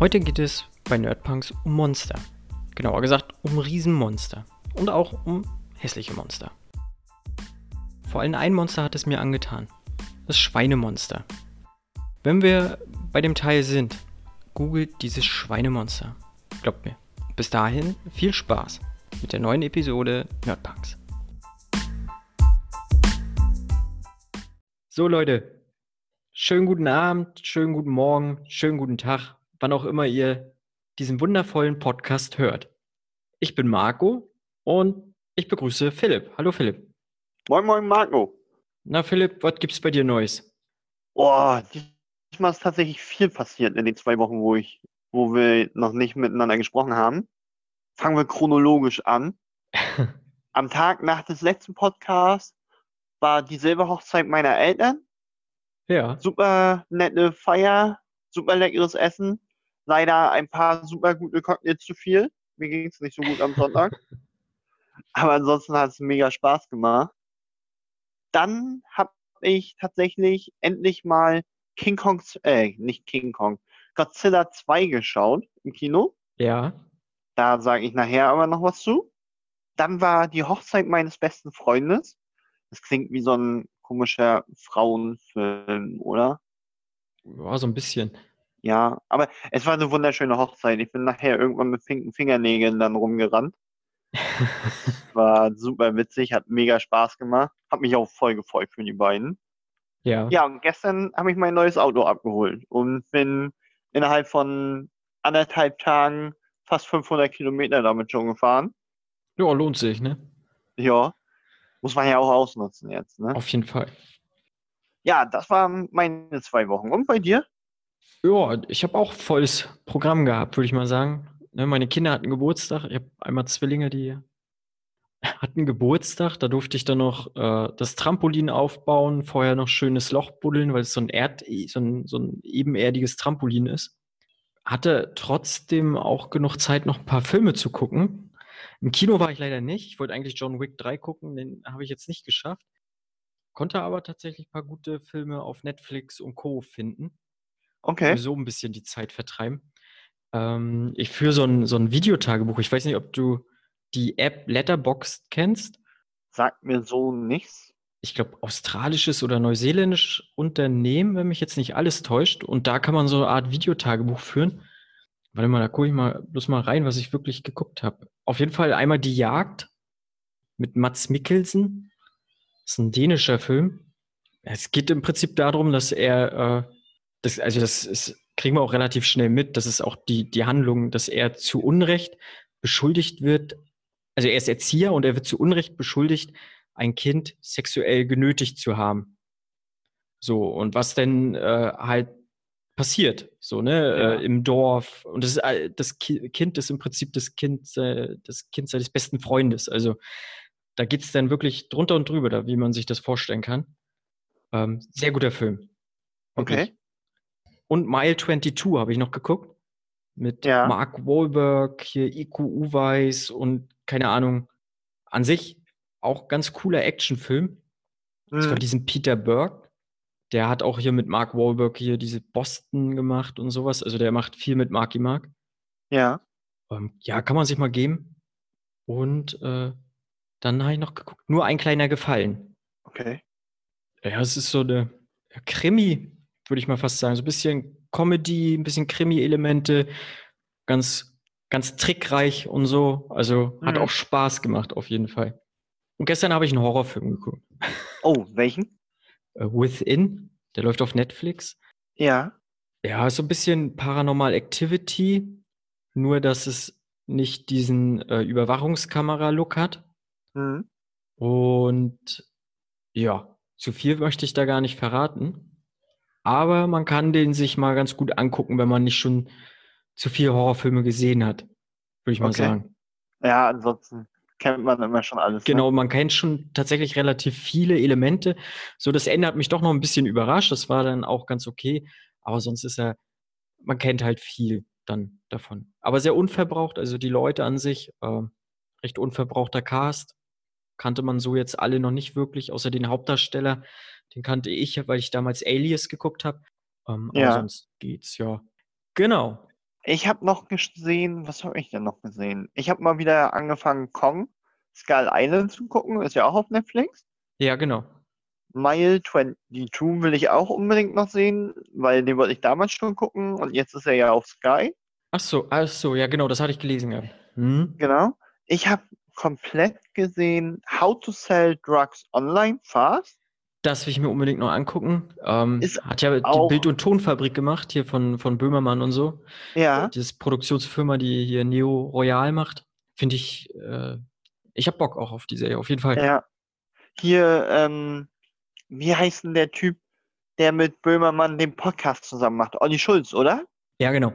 Heute geht es bei Nerdpunks um Monster. Genauer gesagt um Riesenmonster. Und auch um hässliche Monster. Vor allem ein Monster hat es mir angetan. Das Schweinemonster. Wenn wir bei dem Teil sind, googelt dieses Schweinemonster. Glaubt mir. Bis dahin viel Spaß mit der neuen Episode Nerdpunks. So Leute, schönen guten Abend, schönen guten Morgen, schönen guten Tag, wann auch immer ihr diesen wundervollen Podcast hört. Ich bin Marco und ich begrüße Philipp. Hallo Philipp. Moin, moin, Marco. Na Philipp, was gibt's bei dir Neues? Boah, diesmal ist tatsächlich viel passiert in den zwei Wochen, wo ich, wo wir noch nicht miteinander gesprochen haben. Fangen wir chronologisch an. Am Tag nach des letzten Podcasts war dieselbe Hochzeit meiner Eltern. Ja. Super nette Feier, super leckeres Essen. Leider ein paar super gute Cocktails zu viel. Mir ging es nicht so gut am Sonntag. Aber ansonsten hat es mega Spaß gemacht. Dann habe ich tatsächlich endlich mal King Kong, äh, nicht King Kong, Godzilla 2 geschaut im Kino. Ja. Da sage ich nachher aber noch was zu. Dann war die Hochzeit meines besten Freundes. Das klingt wie so ein komischer Frauenfilm, oder? Ja, so ein bisschen. Ja, aber es war eine wunderschöne Hochzeit. Ich bin nachher irgendwann mit pinken Fingernägeln dann rumgerannt. War super witzig, hat mega Spaß gemacht. Hab mich auch voll gefreut für die beiden. Ja. Ja, und gestern habe ich mein neues Auto abgeholt und bin innerhalb von anderthalb Tagen fast 500 Kilometer damit schon gefahren. Ja, lohnt sich, ne? Ja, muss man ja auch ausnutzen jetzt, ne? Auf jeden Fall. Ja, das waren meine zwei Wochen. Und bei dir? Ja, ich habe auch volles Programm gehabt, würde ich mal sagen. Ne, meine Kinder hatten Geburtstag. Ich habe einmal Zwillinge, die hatten Geburtstag. Da durfte ich dann noch äh, das Trampolin aufbauen, vorher noch schönes Loch buddeln, weil es so ein, Erd, so ein, so ein ebenerdiges Trampolin ist. Hatte trotzdem auch genug Zeit, noch ein paar Filme zu gucken. Im Kino war ich leider nicht. Ich wollte eigentlich John Wick 3 gucken, den habe ich jetzt nicht geschafft. Konnte aber tatsächlich ein paar gute Filme auf Netflix und Co. finden. Okay. So ein bisschen die Zeit vertreiben. Ähm, ich führe so ein, so ein Videotagebuch. Ich weiß nicht, ob du die App Letterboxd kennst. Sagt mir so nichts. Ich glaube, australisches oder neuseeländisches Unternehmen, wenn mich jetzt nicht alles täuscht. Und da kann man so eine Art Videotagebuch führen. Warte mal, da gucke ich mal bloß mal rein, was ich wirklich geguckt habe. Auf jeden Fall einmal Die Jagd mit Mats Mikkelsen. Das ist ein dänischer Film. Es geht im Prinzip darum, dass er, äh, das, also das ist, kriegen wir auch relativ schnell mit, dass es auch die, die Handlung, dass er zu Unrecht beschuldigt wird. Also er ist Erzieher und er wird zu Unrecht beschuldigt, ein Kind sexuell genötigt zu haben. So, und was denn äh, halt passiert, so, ne, Ja. äh, im Dorf. Und das, ist, äh, das Ki Kind ist im Prinzip das Kind, äh, das Kind seines besten Freundes. Also da geht's dann wirklich drunter und drüber, da, wie man sich das vorstellen kann. Ähm, sehr guter Film. Wirklich. Okay. Und Mile 22 habe ich noch geguckt. Mit Ja. Mark Wahlberg, hier Iko Uweis und keine Ahnung. An sich auch ganz cooler Actionfilm. Das war diesen Peter Burke. Der hat auch hier mit Mark Wahlberg hier diese Boston gemacht und sowas. Also der macht viel mit Marky Mark. Ja. Ähm, ja, kann man sich mal geben. Und äh, dann habe ich noch geguckt. Nur ein kleiner Gefallen. Okay. Ja, es ist so eine Krimi, würde ich mal fast sagen. So ein bisschen Comedy, ein bisschen Krimi-Elemente, ganz, ganz trickreich und so. Also hat Mhm. auch Spaß gemacht, auf jeden Fall. Und gestern habe ich einen Horrorfilm geguckt. Oh, welchen? Äh, Within, der läuft auf Netflix. Ja. Ja, ist so ein bisschen Paranormal Activity, nur dass es nicht diesen äh, Überwachungskamera-Look hat. Hm. Und ja, zu viel möchte ich da gar nicht verraten. Aber man kann den sich mal ganz gut angucken, wenn man nicht schon zu viele Horrorfilme gesehen hat, würde ich mal Okay. sagen. Ja, ansonsten kennt man immer schon alles. Genau, man kennt schon tatsächlich relativ viele Elemente. So, das Ende hat mich doch noch ein bisschen überrascht. Das war dann auch ganz okay. Aber sonst ist er, man kennt halt viel dann davon. Aber sehr unverbraucht, also die Leute an sich, äh, recht unverbrauchter Cast. Kannte man so jetzt alle noch nicht wirklich, außer den Hauptdarsteller. Den kannte ich, weil ich damals Alias geguckt habe. Ähm, Ja. Aber sonst geht's, ja. Genau. Ich habe noch gesehen, was habe ich denn noch gesehen? Ich habe mal wieder angefangen, Kong Skull Island zu gucken. Ist ja auch auf Netflix. Ja, genau. Mile 22 will ich auch unbedingt noch sehen, weil den wollte ich damals schon gucken und jetzt ist er ja auf Sky. Ach so, ach so, ja genau, das hatte ich gelesen. Ja. Hm? Genau. Ich habe komplett gesehen How to Sell Drugs Online Fast. Das will ich mir unbedingt noch angucken. Ähm, Ist hat ja die Bild- und Tonfabrik gemacht, hier von, von Böhmermann und so. Ja, Das Produktionsfirma, die hier Neo Royal macht. Finde ich, äh, ich habe Bock auch auf die Serie, auf jeden Fall. ja. Hier, ähm, wie heißt denn der Typ, der mit Böhmermann den Podcast zusammen macht? Olli Schulz, oder? Ja, genau.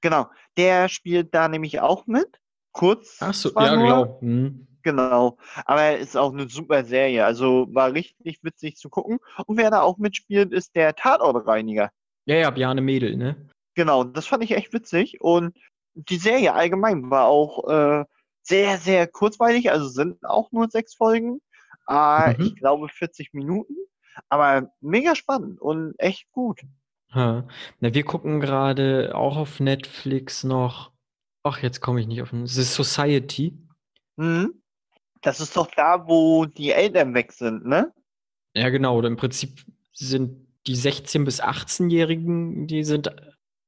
Genau. Der spielt da nämlich auch mit. Kurz. Ach so, ja, nur, genau. Hm. Genau. Aber ist auch eine super Serie. Also war richtig witzig zu gucken. Und wer da auch mitspielt, ist der Tatortreiniger. Ja, ja, Bjarne Mädel, ne? Genau, das fand ich echt witzig. Und die Serie allgemein war auch äh, sehr, sehr kurzweilig. Also sind auch nur sechs Folgen. Äh, Mhm. Ich glaube 40 Minuten. Aber mega spannend und echt gut. Ha. Na, wir gucken gerade auch auf Netflix noch. Ach, jetzt komme ich nicht auf den. The Society. Mhm. Das ist doch da, wo die Eltern weg sind, ne? Ja, genau. Oder Im Prinzip sind die 16- bis 18-Jährigen, die sind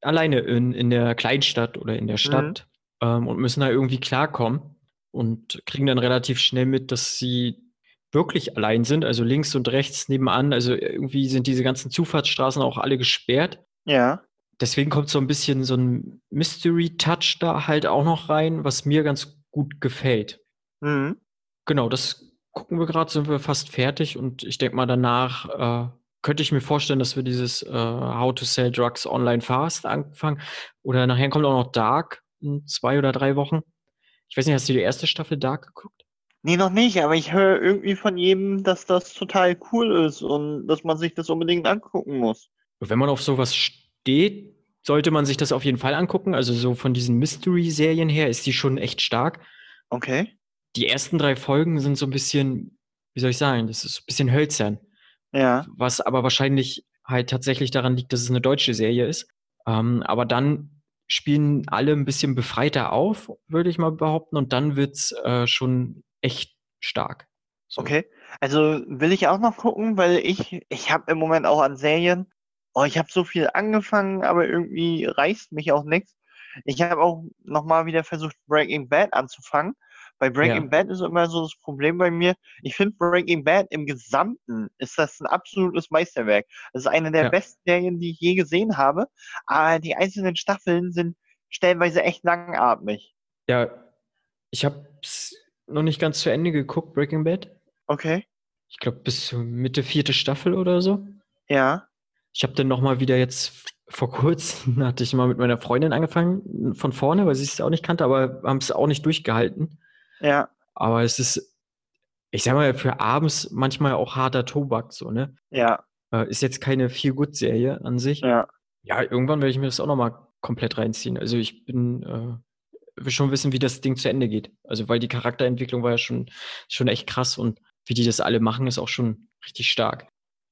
alleine in, in der Kleinstadt oder in der Stadt ähm, und müssen da irgendwie klarkommen und kriegen dann relativ schnell mit, dass sie wirklich allein sind, also links und rechts nebenan. Also irgendwie sind diese ganzen Zufahrtsstraßen auch alle gesperrt. Ja. Deswegen kommt so ein bisschen so ein Mystery-Touch da halt auch noch rein, was mir ganz gut gefällt. Mhm. Genau, das gucken wir gerade, sind wir fast fertig und ich denke mal danach äh, könnte ich mir vorstellen, dass wir dieses äh, How to Sell Drugs Online Fast anfangen. Oder nachher kommt auch noch Dark in zwei oder drei Wochen. Ich weiß nicht, hast du die erste Staffel Dark geguckt? Nee, noch nicht, aber ich höre irgendwie von jedem, dass das total cool ist und dass man sich das unbedingt angucken muss. Wenn man auf sowas steht, sollte man sich das auf jeden Fall angucken. Also so von diesen Mystery-Serien her ist die schon echt stark. Okay. Die ersten drei Folgen sind so ein bisschen, wie soll ich sagen, das ist ein bisschen hölzern. Ja. was aber wahrscheinlich halt tatsächlich daran liegt, dass es eine deutsche Serie ist. Ähm, aber dann spielen alle ein bisschen befreiter auf, würde ich mal behaupten, und dann wird's äh, schon echt stark. So. Okay. Also will ich auch noch gucken, weil ich, ich habe im Moment auch an Serien, oh, ich habe so viel angefangen, aber irgendwie reißt mich auch nichts. Ich habe auch nochmal wieder versucht, Breaking Bad anzufangen. Bei Breaking Ja. Bad ist immer so das Problem bei mir. Ich finde Breaking Bad im Gesamten ist das ein absolutes Meisterwerk. Das ist eine der Ja. besten Serien, die ich je gesehen habe. Aber die einzelnen Staffeln sind stellenweise echt langatmig. Ja, ich habe noch nicht ganz zu Ende geguckt, Breaking Bad. Okay. Ich glaube bis zur Mitte vierte Staffel oder so. Ja. Ich habe dann noch mal wieder jetzt vor kurzem hatte ich mal mit meiner Freundin angefangen von vorne, weil sie es auch nicht kannte, aber haben es auch nicht durchgehalten. Ja. Aber es ist, ich sag mal, für abends manchmal auch harter Tobak, so, ne? Ja. Äh, ist jetzt keine Feel-Good-Serie an sich. Ja. Ja, irgendwann werde ich mir das auch nochmal komplett reinziehen. Also ich bin, äh, will schon wissen, wie das Ding zu Ende geht. Also, weil die Charakterentwicklung war ja schon, schon echt krass und wie die das alle machen, ist auch schon richtig stark.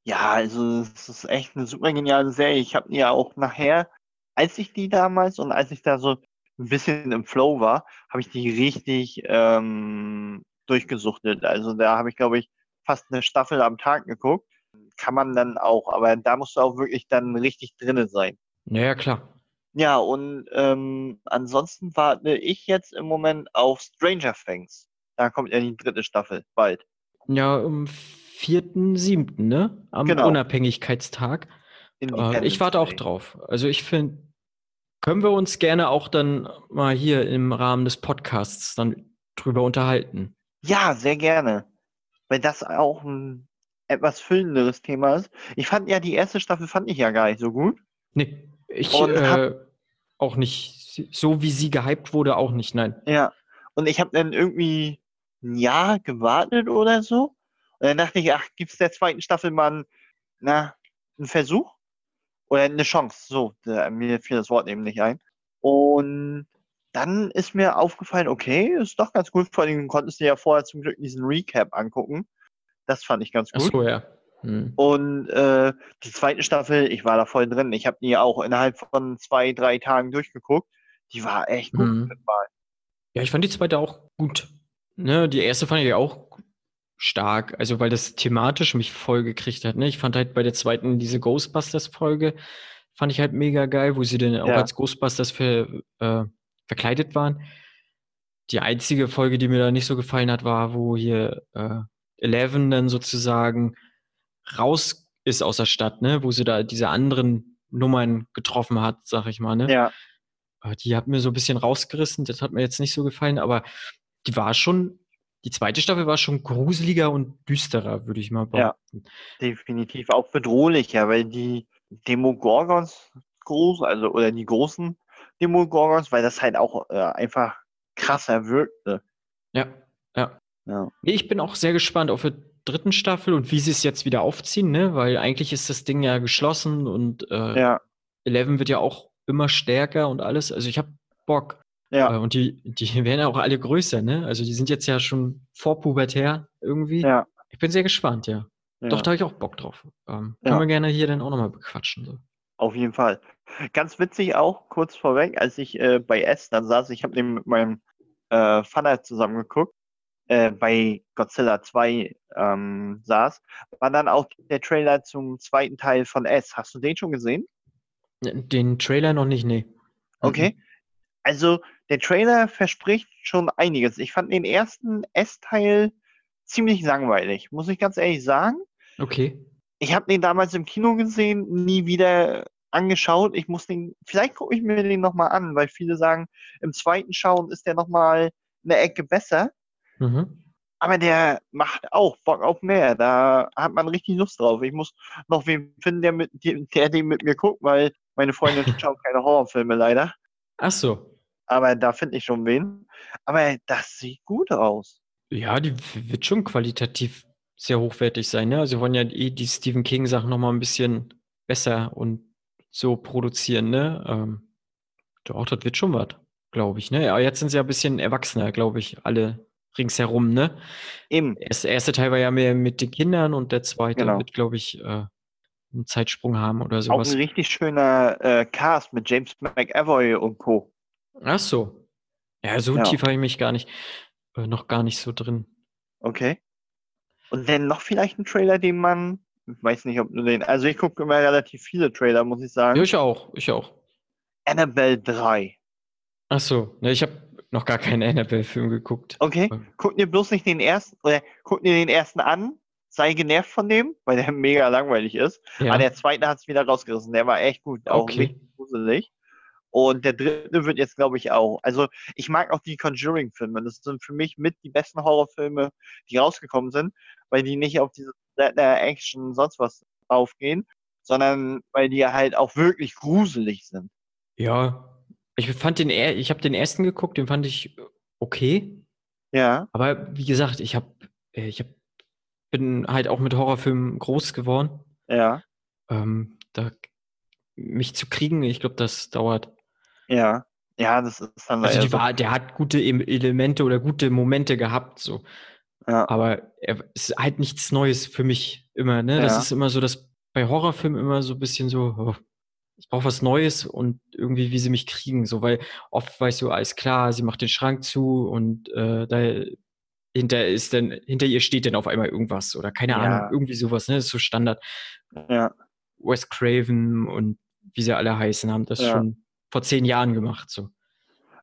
Ja, also es ist echt eine super geniale Serie. Ich habe die ja auch nachher, als ich die damals und als ich da so ein bisschen im Flow war, habe ich die richtig ähm, durchgesuchtet. Also da habe ich, glaube ich, fast eine Staffel am Tag geguckt. Kann man dann auch, aber da musst du auch wirklich dann richtig drinne sein. Naja, klar. Ja, und ähm, ansonsten warte ich jetzt im Moment auf Stranger Things. Da kommt ja die dritte Staffel bald. Ja, am 4.7., ne? Am Genau. Unabhängigkeitstag. Äh, ich warte auch drauf. Also ich finde, können wir uns gerne auch dann mal hier im Rahmen des Podcasts dann drüber unterhalten. Ja, sehr gerne. Weil das auch ein etwas füllenderes Thema ist. Ich fand ja, die erste Staffel fand ich ja gar nicht so gut. Nee, ich äh, auch nicht, so wie sie gehypt wurde, auch nicht, nein. Ja. Und ich habe dann irgendwie ein Jahr gewartet oder so. Und dann dachte ich, ach, gibt's der zweiten Staffel mal einen, na, einen Versuch? Oder eine Chance. So, da, mir fiel das Wort eben nicht ein. Und dann ist mir aufgefallen, okay, ist doch ganz gut. Vor allem konntest du ja vorher zum Glück diesen Recap angucken. Das fand ich ganz Ach gut. so, ja. Hm. Und äh, die zweite Staffel, ich war da voll drin. Ich habe die auch innerhalb von zwei, drei Tagen durchgeguckt. Die war echt gut. Mhm. Ja, ich fand die zweite auch gut. Ne, die erste fand ich auch stark, also weil das thematisch mich voll gekriegt hat. Ne? Ich fand halt bei der zweiten diese Ghostbusters-Folge, fand ich halt mega geil, wo sie dann auch Ja. als Ghostbusters für, äh, verkleidet waren. Die einzige Folge, die mir da nicht so gefallen hat, war, wo hier äh, Eleven dann sozusagen raus ist aus der Stadt, ne? Wo sie da diese anderen Nummern getroffen hat, sag ich mal, ne? Ja, Äh, Die hat mir so ein bisschen rausgerissen, das hat mir jetzt nicht so gefallen, aber die war schon, die zweite Staffel war schon gruseliger und düsterer, würde ich mal Ja. behaupten. definitiv auch bedrohlicher, weil die Demogorgons groß, also oder die großen Demogorgons, weil das halt auch äh, einfach krasser wirkte. Ja, ja. Ja. Ich bin auch sehr gespannt auf die dritten Staffel und wie sie es jetzt wieder aufziehen, ne? Weil eigentlich ist das Ding ja geschlossen und äh, Ja, Eleven wird ja auch immer stärker und alles. Also ich habe Bock. Ja, Äh, und die, die werden ja auch alle größer, ne? Also die sind jetzt ja schon vorpubertär irgendwie. ja. Ich bin sehr gespannt, ja. ja. Doch, da habe ich auch Bock drauf. Ähm, Ja. Können wir gerne hier dann auch nochmal bequatschen. So. Auf jeden Fall. Ganz witzig auch, kurz vorweg, als ich äh, bei S dann saß, ich habe den mit meinem äh, Vater zusammen geguckt, äh, bei Godzilla 2 ähm, saß, war dann auch der Trailer zum zweiten Teil von S. Hast du den schon gesehen? Den Trailer noch nicht, nee. Okay. Also der Trailer verspricht schon einiges. Ich fand den ersten S-Teil ziemlich langweilig, muss ich ganz ehrlich sagen. Okay. Ich habe den damals im Kino gesehen, nie wieder angeschaut. Ich muss den, vielleicht gucke ich mir den nochmal an, weil viele sagen, im zweiten Schauen ist der nochmal eine Ecke besser. Mhm. Aber der macht auch Bock auf mehr. Da hat man richtig Lust drauf. Ich muss noch wen finden, der, mit, der den mit mir guckt, weil meine Freundin schaut keine Horrorfilme leider. Ach so. Aber da finde ich schon wen. Aber das sieht gut aus. Ja, die wird schon qualitativ sehr hochwertig sein, ne? Also wollen ja eh die Stephen King-Sachen nochmal ein bisschen besser und so produzieren, ne? Ähm, doch, das wird schon was, glaube ich, ne? Aber jetzt sind sie ja ein bisschen erwachsener, glaube ich, alle ringsherum, ne? Eben. Der erste Teil war ja mehr mit den Kindern und der zweite Genau. wird, glaube ich, äh, einen Zeitsprung haben oder Auch sowas. ein richtig schöner äh, Cast mit James McAvoy und Co. Ach so. Ja, so Ja. tief habe ich mich gar nicht, äh, noch gar nicht so drin. Okay. Und dann noch vielleicht ein Trailer, den man, ich weiß nicht, ob du den, also ich gucke immer relativ viele Trailer, muss ich sagen. Ja, ich auch, ich auch. Annabelle 3. Ach so, ne, ich habe noch gar keinen Annabelle-Film geguckt. Okay. Guck dir bloß nicht den ersten, oder guck dir den ersten an, sei genervt von dem, weil der mega langweilig ist. Ja, Aber der zweite hat es wieder rausgerissen, der war echt gut, auch Okay. richtig gruselig. Und der dritte wird jetzt, glaube ich, auch. Also ich mag auch die Conjuring-Filme. Das sind für mich mit die besten Horrorfilme, die rausgekommen sind, weil die nicht auf diese Action, sonst was aufgehen, sondern weil die halt auch wirklich gruselig sind. ja. Ich fand den, er- ich habe den ersten geguckt, den fand ich okay. Ja, Aber wie gesagt, ich habe, ich hab, bin halt auch mit Horrorfilmen groß geworden. ja, Ähm, da mich zu kriegen, ich glaube, das dauert. Ja. Ja, das ist dann Also die so. war, der hat gute Em- Elemente oder gute Momente gehabt, so. Ja. Aber er es ist halt nichts Neues für mich immer, ne? Das Ja. ist immer so, dass bei Horrorfilmen immer so ein bisschen so, oh, ich brauche was Neues und irgendwie, wie sie mich kriegen, so, weil oft weißt du, alles klar, sie macht den Schrank zu und äh, da hinter ist dann, hinter ihr steht dann auf einmal irgendwas oder keine Ja. Ahnung, irgendwie sowas, ne? Das ist so Standard. Ja, Wes Craven und wie sie alle heißen, haben das schon vor zehn Jahren gemacht, so.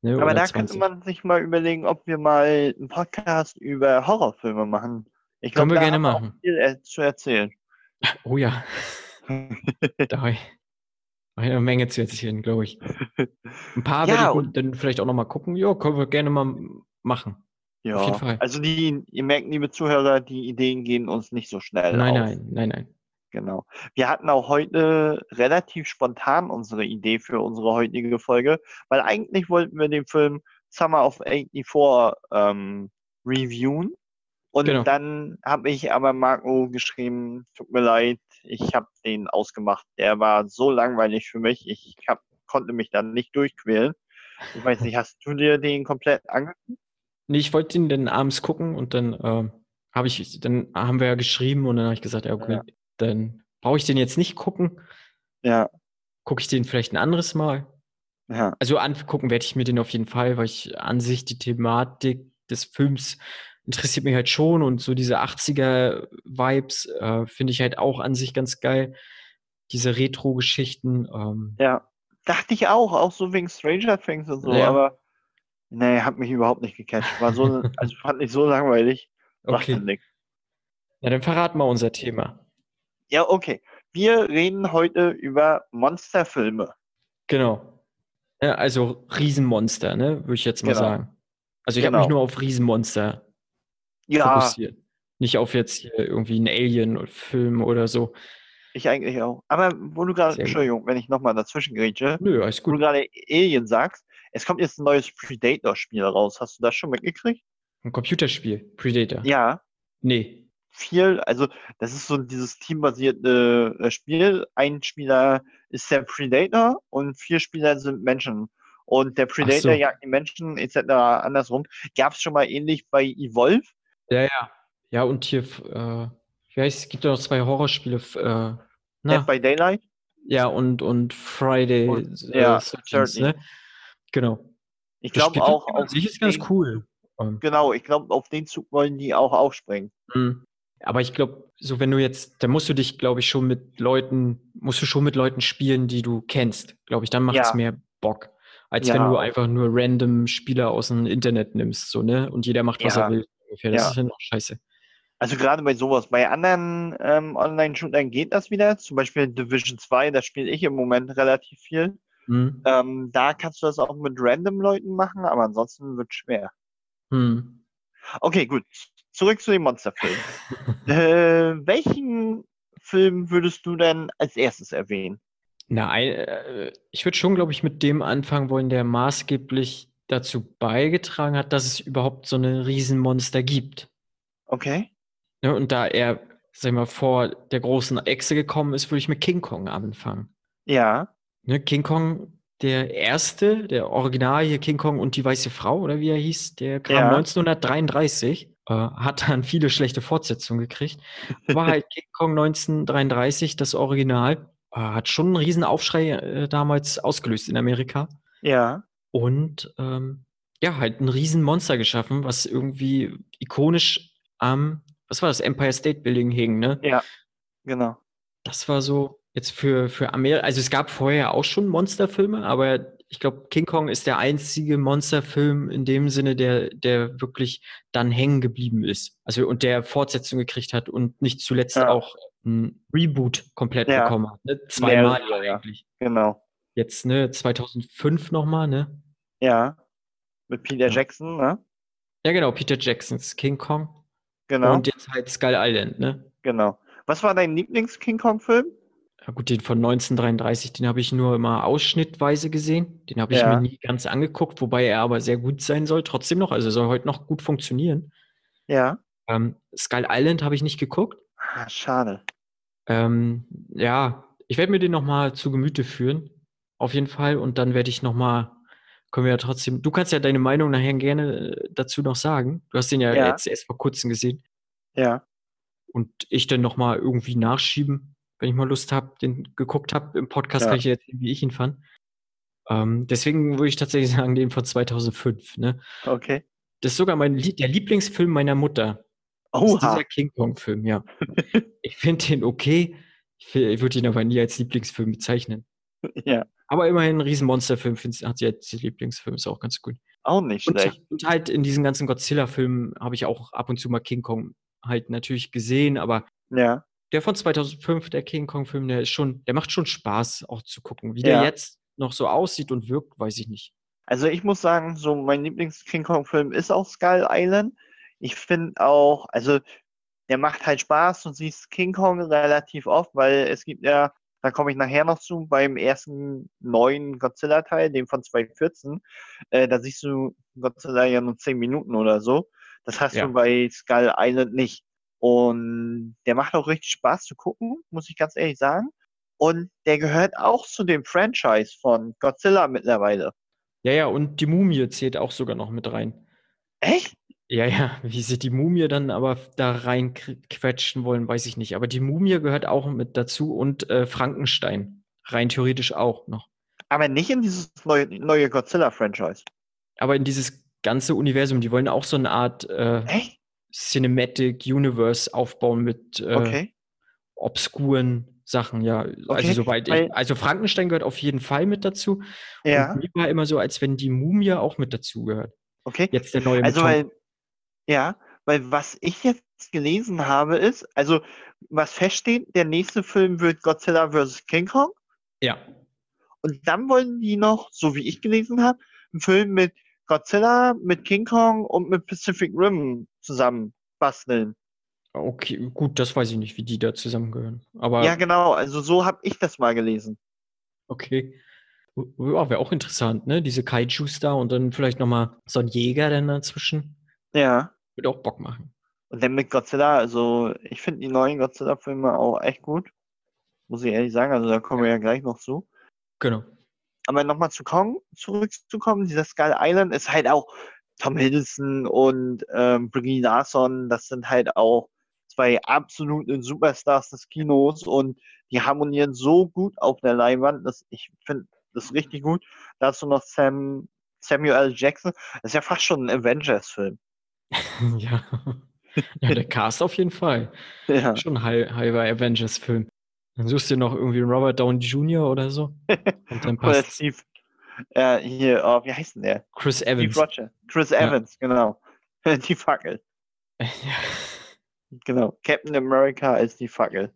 Ne? aber da 20. könnte man sich mal überlegen, ob wir mal einen Podcast über Horrorfilme machen. Ich Können wir gerne machen. viel äh, zu erzählen. Oh ja, da habe ich eine Menge zu erzählen, glaube ich. Ein paar Ja, werde ich dann vielleicht auch noch mal gucken. Ja, können wir gerne mal machen. Ja, jeden Fall. also die, ihr merkt, liebe Zuhörer, die Ideen gehen uns nicht so schnell Nein, aus. nein, nein, nein. Genau. Wir hatten auch heute relativ spontan unsere Idee für unsere heutige Folge, weil eigentlich wollten wir den Film Summer of 84 ähm, reviewen. Und Genau. dann habe ich aber Marco geschrieben, tut mir leid, ich habe den ausgemacht. Der war so langweilig für mich, ich hab, konnte mich dann nicht durchquälen. Ich weiß nicht, hast du dir den komplett angeguckt? Nee, ich wollte ihn dann abends gucken und dann ähm, habe ich, dann haben wir ja geschrieben und dann habe ich gesagt, ja, okay, Ja. Dann brauche ich den jetzt nicht gucken. Ja, Gucke ich den vielleicht ein anderes Mal. Ja. Also angucken werde ich mir den auf jeden Fall, weil ich an sich die Thematik des Films interessiert mich halt schon und so diese 80er-Vibes äh, finde ich halt auch an sich ganz geil. Diese Retro-Geschichten. Ähm, Ja. Dachte ich auch, auch so wegen Stranger Things und so, Ja. aber nee, hat mich überhaupt nicht gecatcht. War so, also fand ich so langweilig. Okay. Na, dann verrat mal unser Thema. Ja, okay. Wir reden heute über Monsterfilme. Genau. Ja, also Riesenmonster, ne? Würde ich jetzt mal Genau. sagen. Also ich habe Genau. mich nur auf Riesenmonster Ja, fokussiert. Nicht auf jetzt hier irgendwie einen Alien-Film oder so. ich eigentlich auch. Aber wo du gerade, gut. Entschuldigung, wenn ich nochmal dazwischen grätsche, Nö, alles wo du gut. gerade Alien sagst, es kommt jetzt ein neues Predator-Spiel raus. Hast du das schon mitgekriegt? Ein Computerspiel, Predator. Ja, Nee. Viel, also das ist so dieses teambasierte äh, Spiel. Ein Spieler ist der Predator und vier Spieler sind Menschen. Und der Predator so. jagt die Menschen etc. andersrum. Gab es schon mal ähnlich bei Evolve? Ja, ja. Ja, und hier, äh, wie heißt es? gibt ja noch zwei Horrorspiele. Äh, na, Dead by Daylight? ja, und, und Friday Und- äh, ja, 13th, ne? Genau. Ich glaube auch an auf sich ist ganz cool. Genau, ich glaube, auf den Zug wollen die auch aufspringen. Mhm. Aber ich glaube, so wenn du jetzt, da musst du dich, glaube ich, schon mit Leuten, musst du schon mit Leuten spielen, die du kennst, glaube ich, dann macht es Ja. mehr Bock, als Ja. wenn du einfach nur random Spieler aus dem Internet nimmst, so, ne? Und jeder macht, was Ja. er will. Ungefähr. Das ist ja noch scheiße. Also gerade bei sowas. Bei anderen ähm, Online-Shootern geht das wieder. Zum Beispiel Division 2, das spiele ich im Moment relativ viel. Hm. Ähm, da kannst du das auch mit random Leuten machen, aber ansonsten wird schwer. Hm. Okay, gut. Zurück zu den Monsterfilmen. äh, welchen Film würdest du denn als erstes erwähnen? Na, äh, ich würde schon, glaube ich, mit dem anfangen wollen, der maßgeblich dazu beigetragen hat, dass es überhaupt so eine Riesenmonster gibt. Okay. Ne? Und da er, sag ich mal, vor der großen Echse gekommen ist, würde ich mit King Kong anfangen. Ja. Ne, King Kong, der erste, der Original hier King Kong und die weiße Frau, oder wie er hieß, der kam Ja. 1933, äh, hat dann viele schlechte Fortsetzungen gekriegt. Aber halt King Kong 1933, das Original, äh, hat schon einen riesen Aufschrei äh, damals ausgelöst in Amerika. Ja. Und ähm, ja, halt ein riesen Monster geschaffen, was irgendwie ikonisch am, was war das, Empire State Building hing, ne? Ja. Genau. Das war so jetzt für, für Amerika. Also es gab vorher auch schon Monsterfilme, aber ich glaube, King Kong ist der einzige Monsterfilm in dem Sinne, der, der wirklich dann hängen geblieben ist. Also und der Fortsetzung gekriegt hat und nicht zuletzt Ja. auch ein Reboot komplett Ja. bekommen hat. Ne? Zweimal ja. eigentlich. Genau. Jetzt, ne, 2005 nochmal, ne? Ja. Mit Peter Ja. Jackson, ne? Ja, genau, Peter Jacksons King Kong. Genau. Und jetzt halt Skull Island, ne? Genau. Was war dein Lieblings-King Kong-Film? Ja gut, den von 1933, den habe ich nur immer ausschnittweise gesehen. Den habe ich Ja. mir nie ganz angeguckt, wobei er aber sehr gut sein soll, trotzdem noch. Also soll heute noch gut funktionieren. Ja. Ähm, Skull Island habe ich nicht geguckt. Ah, schade. Ähm, ja, ich werde mir den nochmal zu Gemüte führen. Auf jeden Fall. Und dann werde ich nochmal, können wir ja trotzdem, du kannst ja deine Meinung nachher gerne äh, dazu noch sagen. Du hast den ja, Ja. jetzt erst vor kurzem gesehen. Ja. Und ich dann nochmal irgendwie nachschieben, wenn ich mal Lust habe, den geguckt habe. Im Podcast Ja. kann ich erzählen, wie ich ihn fand. Ähm, deswegen würde ich tatsächlich sagen, den von 2005. Ne? Okay. Das ist sogar mein der Lieblingsfilm meiner Mutter. Das ist Oha. dieser King Kong-Film, ja. ich finde den okay. Ich, ich würde ihn aber nie als Lieblingsfilm bezeichnen. Ja. Aber immerhin ein Riesenmonsterfilm hat sie als Lieblingsfilm, ist auch ganz gut. Auch nicht Und, schlecht. und halt in diesen ganzen Godzilla-Filmen habe ich auch ab und zu mal King Kong halt natürlich gesehen, aber Ja. Der von 2005, der King Kong-Film, der ist schon, der macht schon Spaß auch zu gucken. Wie Ja. der jetzt noch so aussieht und wirkt, weiß ich nicht. Also ich muss sagen, so mein Lieblings-King Kong-Film ist auch Skull Island. Ich finde auch, also der macht halt Spaß. Du siehst King Kong relativ oft, weil es gibt ja, da komme ich nachher noch zu, beim ersten neuen Godzilla-Teil, dem von 2014, äh, da siehst du Godzilla ja nur 10 Minuten oder so. Das hast Ja. du bei Skull Island nicht. Und der macht auch richtig Spaß zu gucken, muss ich ganz ehrlich sagen. Und der gehört auch zu dem Franchise von Godzilla mittlerweile. Ja, ja, und die Mumie zählt auch sogar noch mit rein. Echt? Ja, ja, wie sie die Mumie dann aber da rein quetschen wollen, weiß ich nicht. Aber die Mumie gehört auch mit dazu und äh, Frankenstein. Rein theoretisch auch noch. Aber nicht in dieses neue, neue Godzilla-Franchise. Aber in dieses ganze Universum, die wollen auch so eine Art äh, Echt? Cinematic Universe aufbauen mit äh, Okay. obskuren Sachen, ja. Also Okay, soweit ich, also Frankenstein gehört auf jeden Fall mit dazu. Ja, Und mir war immer so, als wenn die Mumie auch mit dazu gehört. okay. Jetzt der neue Also, weil, ja, weil was ich jetzt gelesen habe, ist, also, was feststeht, der nächste Film wird Godzilla vs. King Kong. Ja. Und dann wollen die noch, so wie ich gelesen habe, einen Film mit Godzilla, mit King Kong und mit Pacific Rim zusammen basteln. Okay, gut, das weiß ich nicht, wie die da zusammengehören. Aber Ja, genau, also so habe ich das mal gelesen. okay. Ja, wäre auch interessant, ne? Diese Kaijus da und dann vielleicht nochmal so ein Jäger dann dazwischen. Ja. Würde auch Bock machen. Und dann mit Godzilla, also ich finde die neuen Godzilla-Filme auch echt gut. Muss ich ehrlich sagen, also da kommen wir ja gleich noch zu. Genau. Aber nochmal zu Kong zurückzukommen, dieser Skull Island ist halt auch Tom Hiddleston und ähm, Brie Larson, das sind halt auch zwei absolute Superstars des Kinos und die harmonieren so gut auf der Leinwand, dass ich finde das richtig gut. Dazu noch Sam, Samuel L. Jackson, das ist ja fast schon ein Avengers-Film. ja. ja, der Cast auf jeden Fall. Ja. Schon halber Avengers-Film. Dann suchst du noch irgendwie einen Robert Downey Jr. oder so. Und dann Oder passt Steve, äh, hier, oh, wie heißt denn der? Chris Steve Evans. Roger. Chris Evans, genau. Die Fackel. Ja. Genau, Captain America ist die Fackel.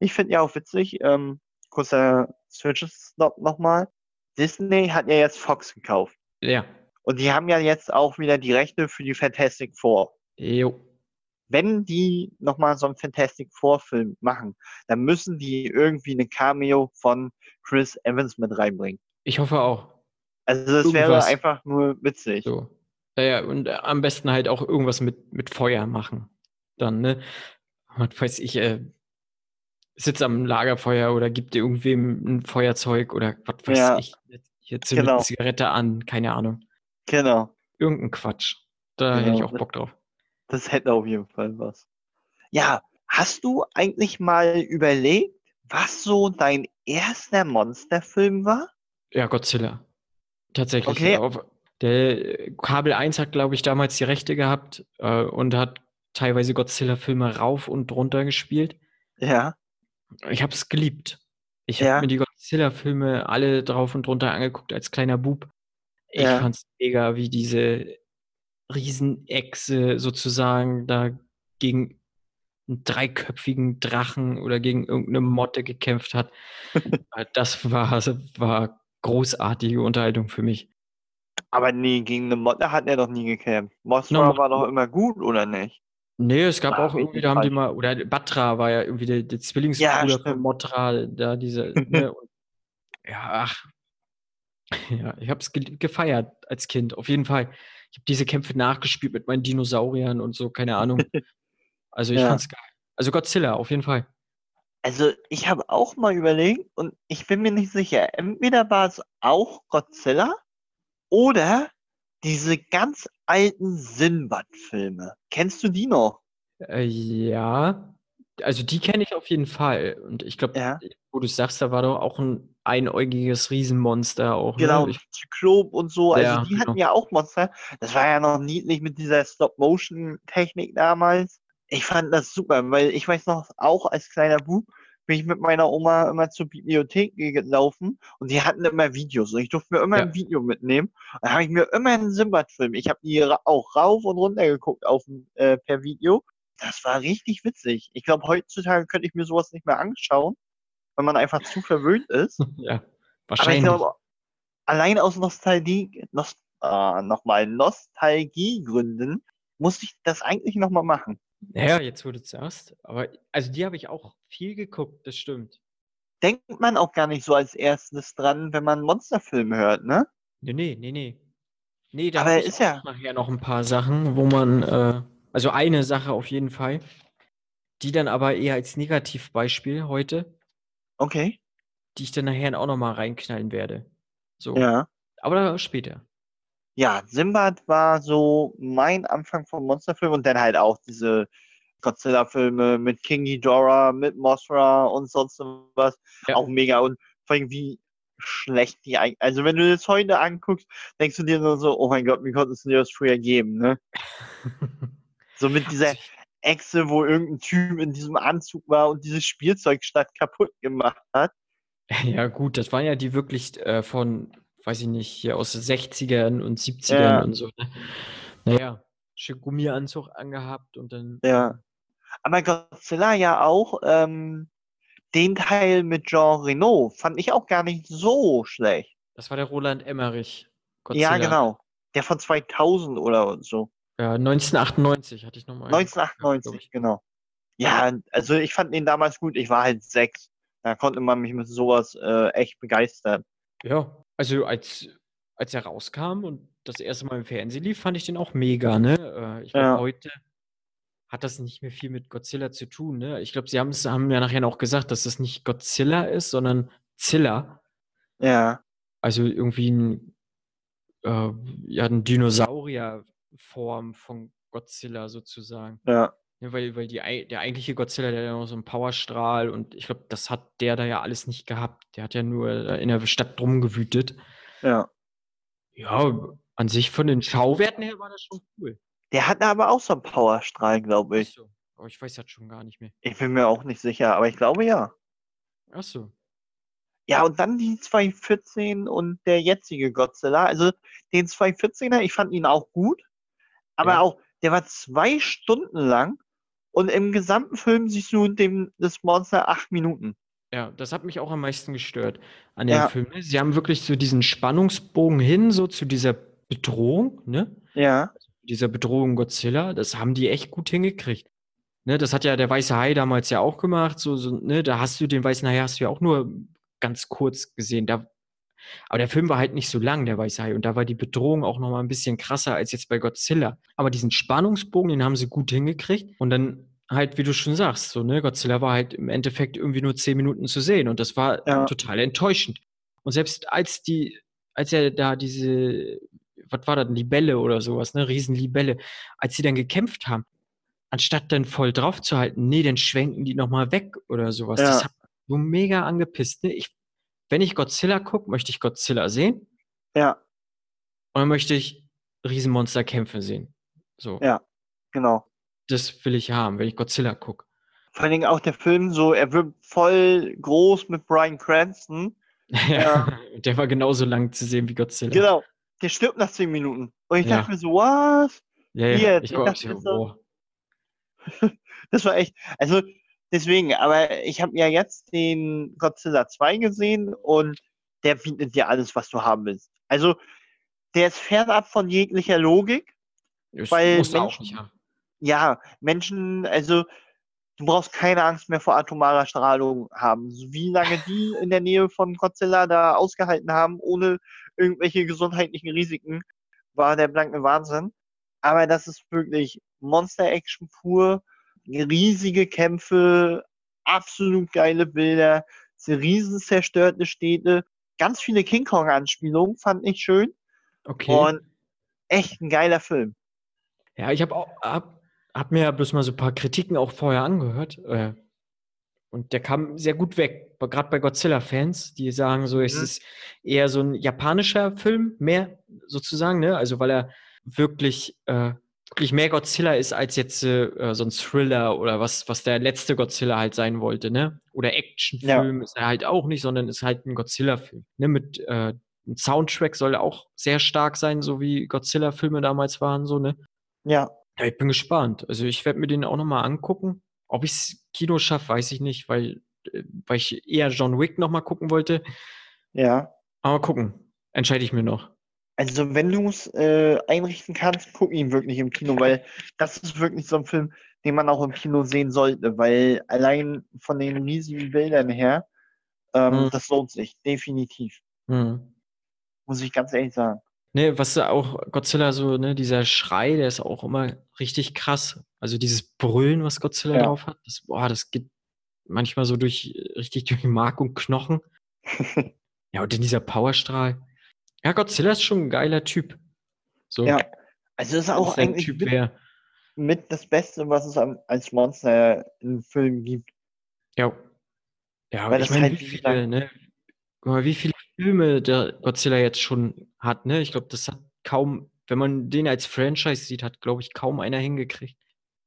Ich finde ja auch witzig, ähm, kurzer Zwischenstopp nochmal. Disney hat ja jetzt Fox gekauft. ja. Und die haben ja jetzt auch wieder die Rechte für die Fantastic Four. Jo. Wenn die nochmal so einen Fantastic Four Film machen, dann müssen die irgendwie eine Cameo von Chris Evans mit reinbringen. Ich hoffe auch. Also das wäre einfach nur witzig. So. Ja, ja, und äh, am besten halt auch irgendwas mit, mit Feuer machen. Dann, ne? Was weiß ich, äh, sitzt am Lagerfeuer oder gibt dir irgendwem ein Feuerzeug oder was weiß Ja. ich. Hier zündet Genau. eine Zigarette an, keine Ahnung. Genau. Irgendein Quatsch. Da hätte ich Genau. auch Bock drauf. Das hätte auf jeden Fall was. Ja, hast du eigentlich mal überlegt, was so dein erster Monsterfilm war? Ja, Godzilla. Tatsächlich. Okay. Auf, der Kabel 1 hat, glaube ich, damals die Rechte gehabt äh, und hat teilweise Godzilla-Filme rauf und runter gespielt. Ja, Ich habe es geliebt. Ich Ja. habe mir die Godzilla-Filme alle drauf und runter angeguckt als kleiner Bub. Ich Ja. fand's mega, wie diese Riesenechse sozusagen da gegen einen dreiköpfigen Drachen oder gegen irgendeine Motte gekämpft hat. Äh, das war, war großartige Unterhaltung für mich. aber nee, gegen eine Motte hat er doch nie gekämpft. No, Mothra Mo- war doch immer gut, oder nicht? Nee, es gab Ah, auch irgendwie, da haben die mal, oder Batra war ja irgendwie der, der Zwillingsbruder von stimmt. Mothra, da diese, ne, und, ja, ach, ja, ich hab's ge gefeiert als Kind, auf jeden Fall. Ich habe diese Kämpfe nachgespielt mit meinen Dinosauriern und so, keine Ahnung. Also ich Ja. fand's geil. Also Godzilla, auf jeden Fall. Also ich habe auch mal überlegt und ich bin mir nicht sicher. Entweder war es auch Godzilla oder diese ganz alten Sinbad-Filme. Kennst du die noch? Äh, ja, also die kenne ich auf jeden Fall. Und ich glaube, Ja. wo du sagst, da war doch auch ein einäugiges Riesenmonster auch. Genau, Ne? Zyklop und so. Also Ja, die hatten genau. ja auch Monster. Das war ja noch niedlich mit dieser Stop-Motion-Technik damals. Ich fand das super, weil ich weiß noch, auch als kleiner Bub bin ich mit meiner Oma immer zur Bibliothek gelaufen und die hatten immer Videos und ich durfte mir immer Ja. ein Video mitnehmen. Da habe ich mir immer einen Simbad-Film. Ich habe die auch rauf und runter geguckt auf, äh, per Video. Das war richtig witzig. Ich glaube, heutzutage könnte ich mir sowas nicht mehr anschauen, weil man einfach zu verwöhnt ist. ja, Aber ich wahrscheinlich. glaube, allein aus Nostalgie, Nost äh, nochmal Nostalgiegründen, muss ich das eigentlich nochmal machen. Ja, jetzt es sagst. Aber also die habe ich auch viel geguckt, das stimmt. Denkt man auch gar nicht so als erstes dran, wenn man Monsterfilme hört, ne? Nee, nee, nee, nee. Nee, da Aber ist ja- nachher noch ein paar Sachen, wo man, äh, also eine Sache auf jeden Fall, die dann aber eher als Negativbeispiel heute, Okay. die ich dann nachher auch noch mal reinknallen werde. So, Ja. aber später. Ja, Simbad war so mein Anfang vom Monsterfilm und dann halt auch diese Godzilla-Filme mit King Ghidorah, mit Mothra und sonst was. Ja. Auch mega. Und vor allem, wie schlecht die eig- Also wenn du das heute anguckst, denkst du dir nur so, oh mein Gott, wie konnte es dir das früher geben, ne? So mit dieser Echse, wo irgendein Typ in diesem Anzug war und dieses Spielzeug statt kaputt gemacht hat. Ja, gut, das waren ja die wirklich äh, von, weiß ich nicht, hier aus den 60ern und 70ern Ja. und so. Ne? Naja, schön Gummianzug angehabt und dann. Ja. Aber Godzilla ja auch, ähm, den Teil mit Jean Reno fand ich auch gar nicht so schlecht. Das war der Roland Emmerich. Ja, Godzilla. genau. Der von 2000 oder so. Ja, 1998 hatte ich nochmal. 1998, genau. Ja, also ich fand den damals gut. Ich war halt sechs. Da konnte man mich mit sowas äh, echt begeistern. Ja, also als, als er rauskam und das erste Mal im Fernsehen lief, fand ich den auch mega, ne? Äh, Ich glaube, Ja. heute hat das nicht mehr viel mit Godzilla zu tun, ne? Ich glaube, sie haben es haben ja nachher noch gesagt, dass das nicht Godzilla ist, sondern Zilla. Ja, Also irgendwie ein, äh, ja, ein Dinosaurierform von Godzilla sozusagen. ja, Ja, weil, weil die, der eigentliche Godzilla, der hat ja noch so einen Powerstrahl und ich glaube, das hat der da ja alles nicht gehabt. Der hat ja nur äh, in der Stadt drum gewütet. ja. Ja, an sich von den Schauwerten her war das schon cool. Der hatte aber auch so einen Powerstrahl, glaube ich. Achso. Aber ich weiß das schon gar nicht mehr. Ich bin mir auch nicht sicher, aber ich glaube ja. Achso. Ja, und dann die 214 und der jetzige Godzilla. Also den 214er, ich fand ihn auch gut, aber Ja. auch, der war zwei Stunden lang und im gesamten Film siehst du dem, das Monster acht Minuten. Ja, das hat mich auch am meisten gestört an dem Ja. Film. ne? Sie haben wirklich so diesen Spannungsbogen hin, so zu dieser Bedrohung, ne? Ja, Dieser Bedrohung Godzilla. Das haben die echt gut hingekriegt. Ne, das hat ja der Weiße Hai damals ja auch gemacht. So, so, ne, da hast du den Weißen Hai hast du ja auch nur ganz kurz gesehen. Da, aber der Film war halt nicht so lang, der Weiße Hai. Und da war die Bedrohung auch noch mal ein bisschen krasser als jetzt bei Godzilla. Aber diesen Spannungsbogen, den haben sie gut hingekriegt. Und dann halt, wie du schon sagst, so, ne, Godzilla war halt im Endeffekt irgendwie nur zehn Minuten zu sehen. Und das war Ja. total enttäuschend. Und selbst als die, als er da diese, was war das, Libelle oder sowas, ne, Riesenlibelle, als sie dann gekämpft haben, anstatt dann voll drauf zu halten, nee, dann schwenken die nochmal weg oder sowas. Ja. Das hat so mega angepisst. Ne? Ich, wenn ich Godzilla gucke, möchte ich Godzilla sehen ja, und dann möchte ich Riesenmonster kämpfen sehen. So, Ja. genau. das will ich haben, wenn ich Godzilla gucke. Vor allen Dingen auch der Film so, er wird voll groß mit Bryan Cranston. Ja. Der war genauso lang zu sehen wie Godzilla. Genau. Der stirbt nach zehn Minuten. Und ich Ja. dachte mir so, was? Ja, ja. Hier, ich auch dachte so. Das war echt, also deswegen, aber ich habe ja jetzt den Godzilla 2 gesehen und der bietet dir alles, was du haben willst. Also der ist fernab von jeglicher Logik. Das Weil du auch Menschen- nicht haben. Ja, Menschen, also du brauchst keine Angst mehr vor atomarer Strahlung haben. Wie lange die in der Nähe von Godzilla da ausgehalten haben, ohne irgendwelche gesundheitlichen Risiken, war der blanke Wahnsinn. Aber das ist wirklich Monster-Action pur, riesige Kämpfe, absolut geile Bilder, riesen zerstörte Städte, ganz viele King Kong-Anspielungen, fand ich schön. Okay. Und echt ein geiler Film. Ja, ich habe auch hab, hab mir bloß mal so ein paar Kritiken auch vorher angehört. Äh, und der kam sehr gut weg. Gerade bei Godzilla-Fans, die sagen so, es Mhm. ist eher so ein japanischer Film, mehr sozusagen, ne? Also weil er wirklich, äh, wirklich mehr Godzilla ist als jetzt äh, so ein Thriller oder was, was der letzte Godzilla halt sein wollte, ne? Oder Actionfilm ist er halt auch nicht, sondern ist halt ein Godzilla-Film. Ne? Mit äh, ein Soundtrack soll auch sehr stark sein, so wie Godzilla-Filme damals waren, so, ne? Ja, Ja, ich bin gespannt. Also ich werde mir den auch nochmal angucken. Ob ich es Kino schaffe, weiß ich nicht, weil, äh, weil ich eher John Wick nochmal gucken wollte. ja. Aber gucken, entscheide ich mir noch. Also wenn du es äh, einrichten kannst, guck ihn wirklich im Kino, weil das ist wirklich so ein Film, den man auch im Kino sehen sollte, weil allein von den riesigen Bildern her, ähm, Mhm. das lohnt sich, definitiv, Hm. muss ich ganz ehrlich sagen. Ne, was auch Godzilla so, ne, dieser Schrei, der ist auch immer richtig krass. Also dieses Brüllen, was Godzilla Ja. drauf hat, das, boah, das geht manchmal so durch, richtig durch Mark und Knochen. Ja, und dann dieser Powerstrahl. Ja, Godzilla ist schon ein geiler Typ. So, Ja, Also ist auch eigentlich Typ mit, mit das Beste, was es als Monster im Film gibt. Ja. Ja, Weil ich meine, halt, wie viele, ne? Guck mal, wie viele Filme der Godzilla jetzt schon hat, ne? Ich glaube, das hat kaum, wenn man den als Franchise sieht, hat, glaube ich, kaum einer hingekriegt.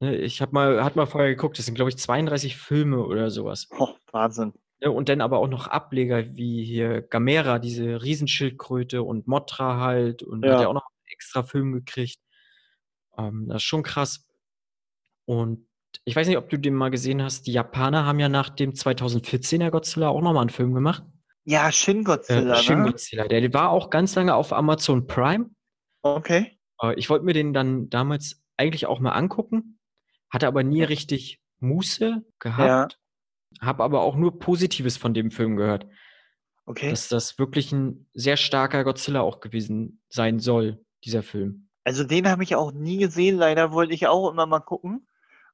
Ne? Ich habe mal, hat mal vorher geguckt, das sind, glaube ich, 32 Filme oder sowas. Oh, Wahnsinn. Ne? Und dann aber auch noch Ableger wie hier Gamera, diese Riesenschildkröte und Motra halt und Ja. hat ja auch noch einen extra Film gekriegt. Ähm, das ist schon krass. Und ich weiß nicht, ob du den mal gesehen hast. Die Japaner haben ja nach dem 2014er Godzilla auch nochmal einen Film gemacht. Ja, Shin Godzilla, Äh, Shin ne? Godzilla. Der war auch ganz lange auf Amazon Prime. Okay. Äh, ich wollte mir den dann damals eigentlich auch mal angucken, hatte aber nie richtig Muße gehabt. Habe aber auch nur Positives von dem Film gehört, Okay. dass das wirklich ein sehr starker Godzilla auch gewesen sein soll, dieser Film. Also den habe ich auch nie gesehen. Leider wollte ich auch immer mal gucken,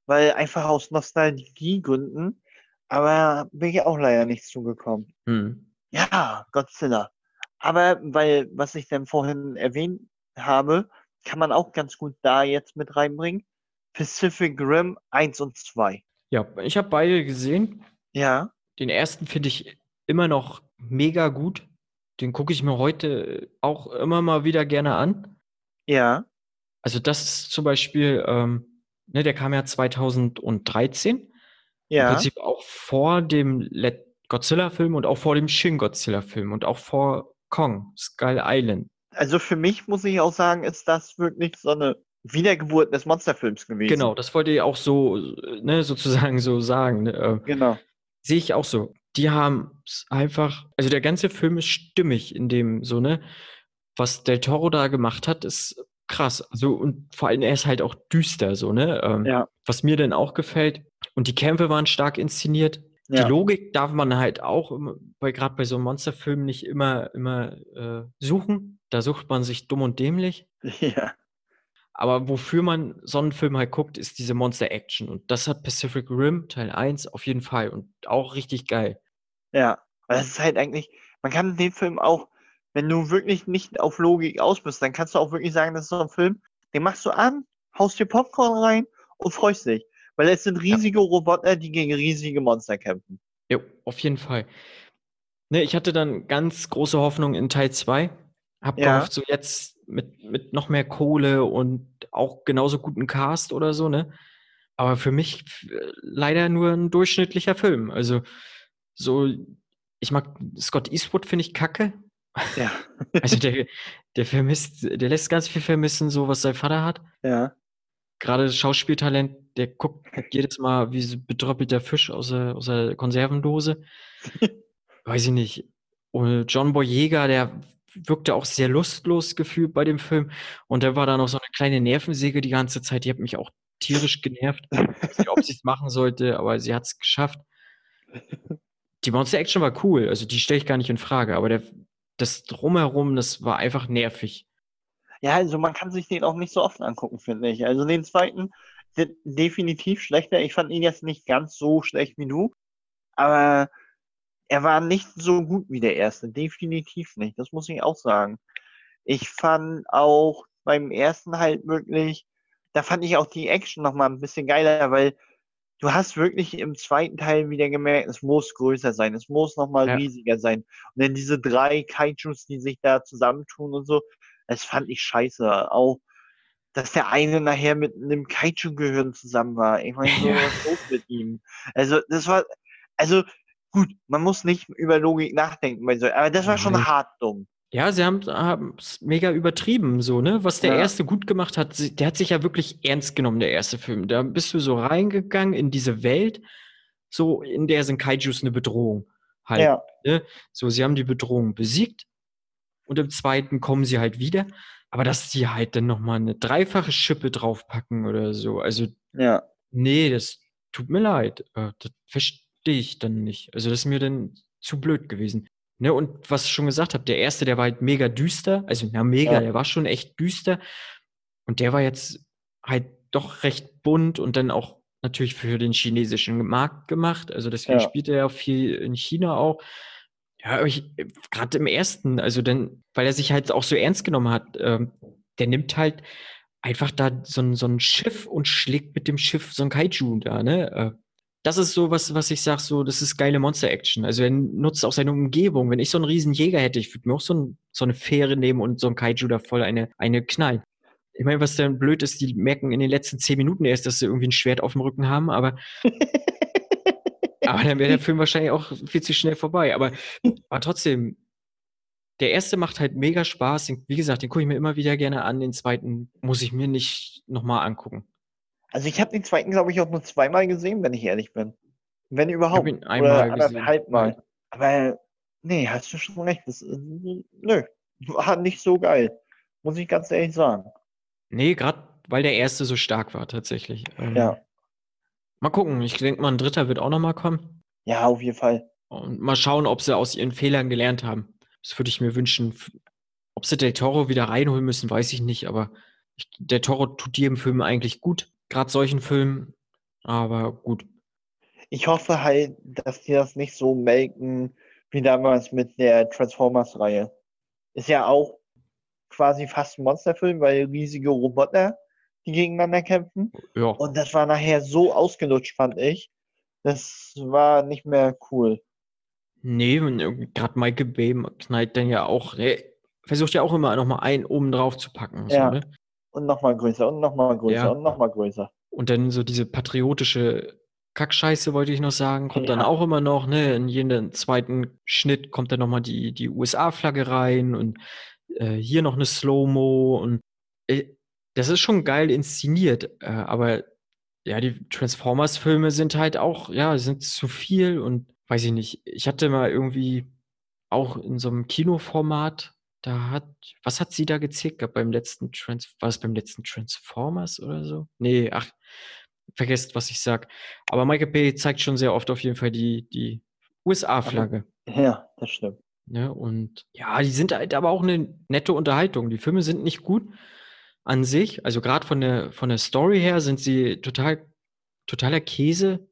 weil einfach aus Nostalgiegründen. Aber bin ich auch leider nicht zugekommen. Hm. Ja, Godzilla. Aber weil, was ich dann vorhin erwähnt habe, kann man auch ganz gut da jetzt mit reinbringen. Pacific Rim 1 und 2. Ja, ich habe beide gesehen. Ja, Den ersten finde ich immer noch mega gut. Den gucke ich mir heute auch immer mal wieder gerne an. ja, Also das ist zum Beispiel, ähm, ne, der kam ja 2013. Im ja. Prinzip auch vor dem Godzilla-Film und auch vor dem Shin Godzilla-Film und auch vor Kong, Skull Island. Also für mich muss ich auch sagen, ist das wirklich so eine Wiedergeburt des Monsterfilms gewesen. Genau, das wollte ich auch so, ne, sozusagen so sagen. Ne, äh, Genau. Sehe ich auch so. Die haben es einfach, also der ganze Film ist stimmig in dem, so, ne? Was Del Toro da gemacht hat, ist krass. Also, und vor allem, er ist halt auch düster, so, ne? Ähm, Ja. Was mir dann auch gefällt. Und die Kämpfe waren stark inszeniert. Ja. Die Logik darf man halt auch, bei, gerade bei so einem Monsterfilm, nicht immer, immer äh, suchen. Da sucht man sich dumm und dämlich. Ja. Aber wofür man so einen Film halt guckt, ist diese Monster-Action. Und das hat Pacific Rim Teil 1 auf jeden Fall. Und auch richtig geil. Ja. Aber das ist halt eigentlich, man kann den Film auch, wenn du wirklich nicht auf Logik aus bist, dann kannst du auch wirklich sagen, das ist so ein Film, den machst du an, haust dir Popcorn rein und freust dich. Weil es sind riesige Roboter, die gegen riesige Monster kämpfen. Jo, auf jeden Fall. Ne, ich hatte dann ganz große Hoffnung in Teil 2. Hab Ja. so jetzt mit, mit noch mehr Kohle und auch genauso guten Cast oder so, ne? Aber für mich äh, leider nur ein durchschnittlicher Film. Also, so, ich mag Scott Eastwood, finde ich kacke. Ja. Also, der, der vermisst, der lässt ganz viel vermissen, so was sein Vater hat. Ja. Gerade das Schauspieltalent, der guckt jedes Mal wie so bedröppelter Fisch aus der, aus der Konservendose. Weiß ich nicht. Und John Boyega, der wirkte auch sehr lustlos gefühlt bei dem Film. Und da war da noch so eine kleine Nervensäge die ganze Zeit. Die hat mich auch tierisch genervt. Ich weiß nicht, ob sie es machen sollte, aber sie hat es geschafft. Die Monster Action war cool, also die stelle ich gar nicht in Frage, aber der, das Drumherum, das war einfach nervig. Ja, also man kann sich den auch nicht so oft angucken, finde ich. Also den zweiten de definitiv schlechter. Ich fand ihn jetzt nicht ganz so schlecht wie du, aber er war nicht so gut wie der erste. Definitiv nicht. Das muss ich auch sagen. Ich fand auch beim ersten halt wirklich, da fand ich auch die Action nochmal ein bisschen geiler, weil du hast wirklich im zweiten Teil wieder gemerkt, es muss größer sein, es muss nochmal Ja. riesiger sein. Und dann diese drei Kaijus, die sich da zusammentun und so, das fand ich scheiße. Auch, dass der eine nachher mit einem Kaiju-Gehirn zusammen war. Ich meine, so was los mit ihm. Also, das war, also, gut, man muss nicht über Logik nachdenken aber das war schon Nein. hart dumm. Ja, sie haben es mega übertrieben, so, ne? Was der Ja. erste gut gemacht hat, sie- der hat sich ja wirklich ernst genommen, der erste Film. Da bist du so reingegangen in diese Welt, so, in der sind Kaijus eine Bedrohung. Halt. Ja, Ne? So, sie haben die Bedrohung besiegt und im zweiten kommen sie halt wieder. Aber dass die halt dann nochmal eine dreifache Schippe draufpacken oder so, also, ja, nee, das tut mir leid. Äh, Das verstehe ich dann nicht. Also, das ist mir dann zu blöd gewesen. Ne, und was ich schon gesagt habe, der erste, der war halt mega düster. Also, na, mega, Ja. der war schon echt düster. Und der war jetzt halt doch recht bunt und dann auch natürlich für den chinesischen Markt gemacht. Also, deswegen Ja. spielt er ja viel in China auch. Ja, aber ich, gerade im ersten, also dann, weil er sich halt auch so ernst genommen hat, ähm, der nimmt halt einfach da so ein, so ein Schiff und schlägt mit dem Schiff so ein Kaiju da, ne? Äh, das ist so was, was ich sag, so, das ist geile Monster-Action. Also er nutzt auch seine Umgebung. Wenn ich so einen riesen Jäger hätte, ich würde mir auch so, ein, so eine Fähre nehmen und so ein Kaiju da voll eine, eine knallen. Ich meine, was dann blöd ist, die merken in den letzten zehn Minuten erst, dass sie irgendwie ein Schwert auf dem Rücken haben, aber, aber dann wäre der Film wahrscheinlich auch viel zu schnell vorbei. Aber, aber trotzdem, der erste macht halt mega Spaß. Den, wie gesagt, den gucke ich mir immer wieder gerne an. Den zweiten muss ich mir nicht nochmal angucken. Also ich habe den zweiten, glaube ich, auch nur zweimal gesehen, wenn ich ehrlich bin. Wenn überhaupt. Ich ihn einmal Oder anderthalb Mal. Aber nee, hast du schon recht. Das, nö, war nicht so geil. Muss ich ganz ehrlich sagen. Nee, gerade weil der erste so stark war, tatsächlich. Ähm, Ja. Mal gucken. Ich denke mal, ein dritter wird auch nochmal kommen. Ja, auf jeden Fall. Und mal schauen, ob sie aus ihren Fehlern gelernt haben. Das würde ich mir wünschen. Ob sie Del Toro wieder reinholen müssen, weiß ich nicht. Aber ich, Del Toro tut jedem Film eigentlich gut. Gerade solchen Filmen. Aber gut. Ich hoffe halt, dass die das nicht so melken wie damals mit der Transformers-Reihe. Ist ja auch quasi fast ein Monsterfilm, weil riesige Roboter, die gegeneinander kämpfen. Ja. Und das war nachher so ausgelutscht, fand ich. Das war nicht mehr cool. Nee, gerade Michael Bay knallt dann ja auch, er versucht ja auch immer nochmal einen oben drauf zu packen. So, Ja. ne? Und nochmal größer und nochmal größer Ja. und nochmal größer. Und dann so diese patriotische Kackscheiße, wollte ich noch sagen, kommt dann Ja. auch immer noch, ne? In jeden zweiten Schnitt kommt dann nochmal die, die USA-Flagge rein und äh, hier noch eine Slow-Mo und äh, das ist schon geil inszeniert, äh, aber ja, die Transformers-Filme sind halt auch, ja, sind zu viel und weiß ich nicht. Ich hatte mal irgendwie auch in so einem Kinoformat, da hat, was hat sie da gezickt gehabt beim letzten Trans, war es beim letzten Transformers oder so? Nee, ach, vergesst, was ich sag. Aber Michael Bay zeigt schon sehr oft auf jeden Fall die, die USA-Flagge. Ja, das stimmt. Ne? Und ja, die sind halt aber auch eine nette Unterhaltung. Die Filme sind nicht gut an sich. Also gerade von der, von der Story her sind sie total, totaler Käse.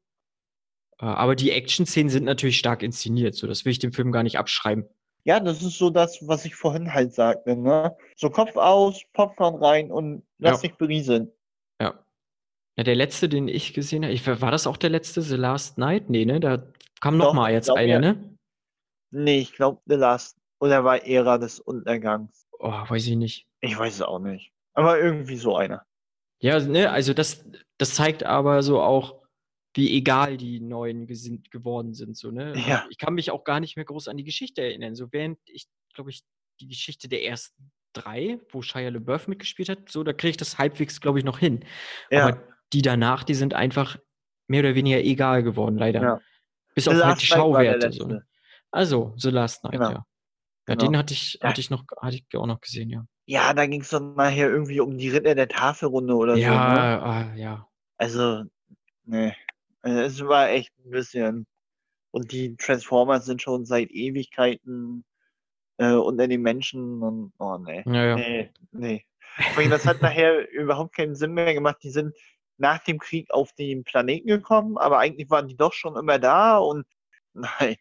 Äh, Aber die Action-Szenen sind natürlich stark inszeniert. So, das will ich dem Film gar nicht abschreiben. Ja, das ist so das, was ich vorhin halt sagte, ne? So Kopf aus, Popcorn rein und lass Ja. dich berieseln. Ja. Ja, der letzte, den ich gesehen habe, ich, war das auch der letzte, The Last Night? Nee, ne? Da kam noch Doch, mal ich jetzt einer, ja. ne? Nee, ich glaube, The Last. Oder war Ära des Untergangs. Oh, weiß ich nicht. Ich weiß es auch nicht. Aber irgendwie so einer. Ja, ne, also das, das zeigt aber so auch, wie egal die neuen gesinnt geworden sind. So, ne? Ja. Ich kann mich auch gar nicht mehr groß an die Geschichte erinnern. So während ich, glaube ich, die Geschichte der ersten drei, wo Shia LaBeouf mitgespielt hat, so, da kriege ich das halbwegs, glaube ich, noch hin. Ja. Aber die danach, die sind einfach mehr oder weniger egal geworden, leider. Ja. Bis The auf halt die Schauwerte. So, ne? Also, The Last Night, Genau. ja. Ja, Genau. den hatte ich, Ja. hatte ich noch, hatte ich auch noch gesehen, ja. Ja, da ging es dann nachher irgendwie um die Ritter der Tafelrunde oder so. Ne? ja, ah, ja. Also, nee. Es war echt ein bisschen. Und die Transformers sind schon seit Ewigkeiten äh, unter den Menschen und oh nee. Ja, ja. Nee, nee. Das hat nachher überhaupt keinen Sinn mehr gemacht. Die sind nach dem Krieg auf den Planeten gekommen, aber eigentlich waren die doch schon immer da und nein.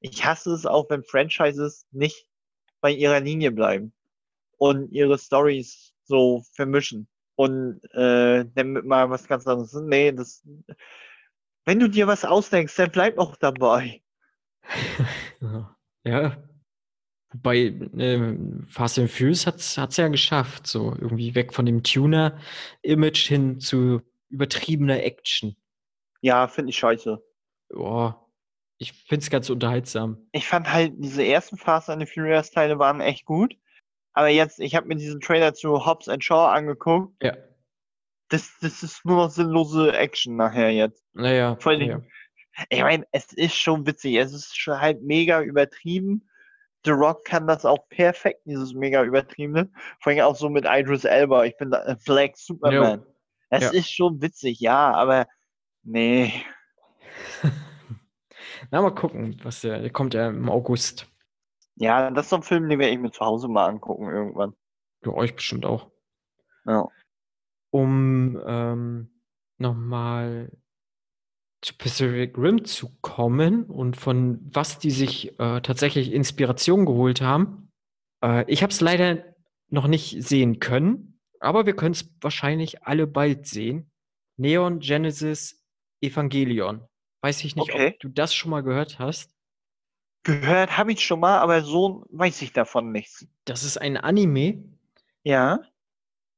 Ich hasse es auch, wenn Franchises nicht bei ihrer Linie bleiben und ihre Stories so vermischen und äh, damit mal was ganz anderes. Nee, das. Wenn du dir was ausdenkst, dann bleib auch dabei. Ja. Wobei äh, Fast and Furious hat es ja geschafft, so irgendwie weg von dem Tuner-Image hin zu übertriebener Action. Ja, finde ich scheiße. Boah, ich finde es ganz unterhaltsam. Ich fand halt, diese ersten Fast and the Furious Teile waren echt gut. Aber jetzt, ich habe mir diesen Trailer zu Hobbs and Shaw angeguckt. Ja, Das, das ist nur noch sinnlose Action nachher jetzt. naja. Vor allen ja. Ich meine, es ist schon witzig. Es ist schon halt mega übertrieben. The Rock kann das auch perfekt, dieses mega übertriebene. Vor allem auch so mit Idris Elba. Ich bin da, äh, Black Superman. Es Ja. ist schon witzig, ja, aber nee. Na, mal gucken, was der, der kommt ja im August. Ja, das ist so ein Film, den werde ich mir zu Hause mal angucken irgendwann. Für euch bestimmt auch. Ja. Um ähm, nochmal zu Pacific Rim zu kommen und von was die sich äh, tatsächlich Inspiration geholt haben. Äh, ich habe es leider noch nicht sehen können, aber wir können es wahrscheinlich alle bald sehen. Neon Genesis Evangelion. Weiß ich nicht, Okay. ob du das schon mal gehört hast. Gehört habe ich schon mal, aber so weiß ich davon nichts. Das ist ein Anime, Ja,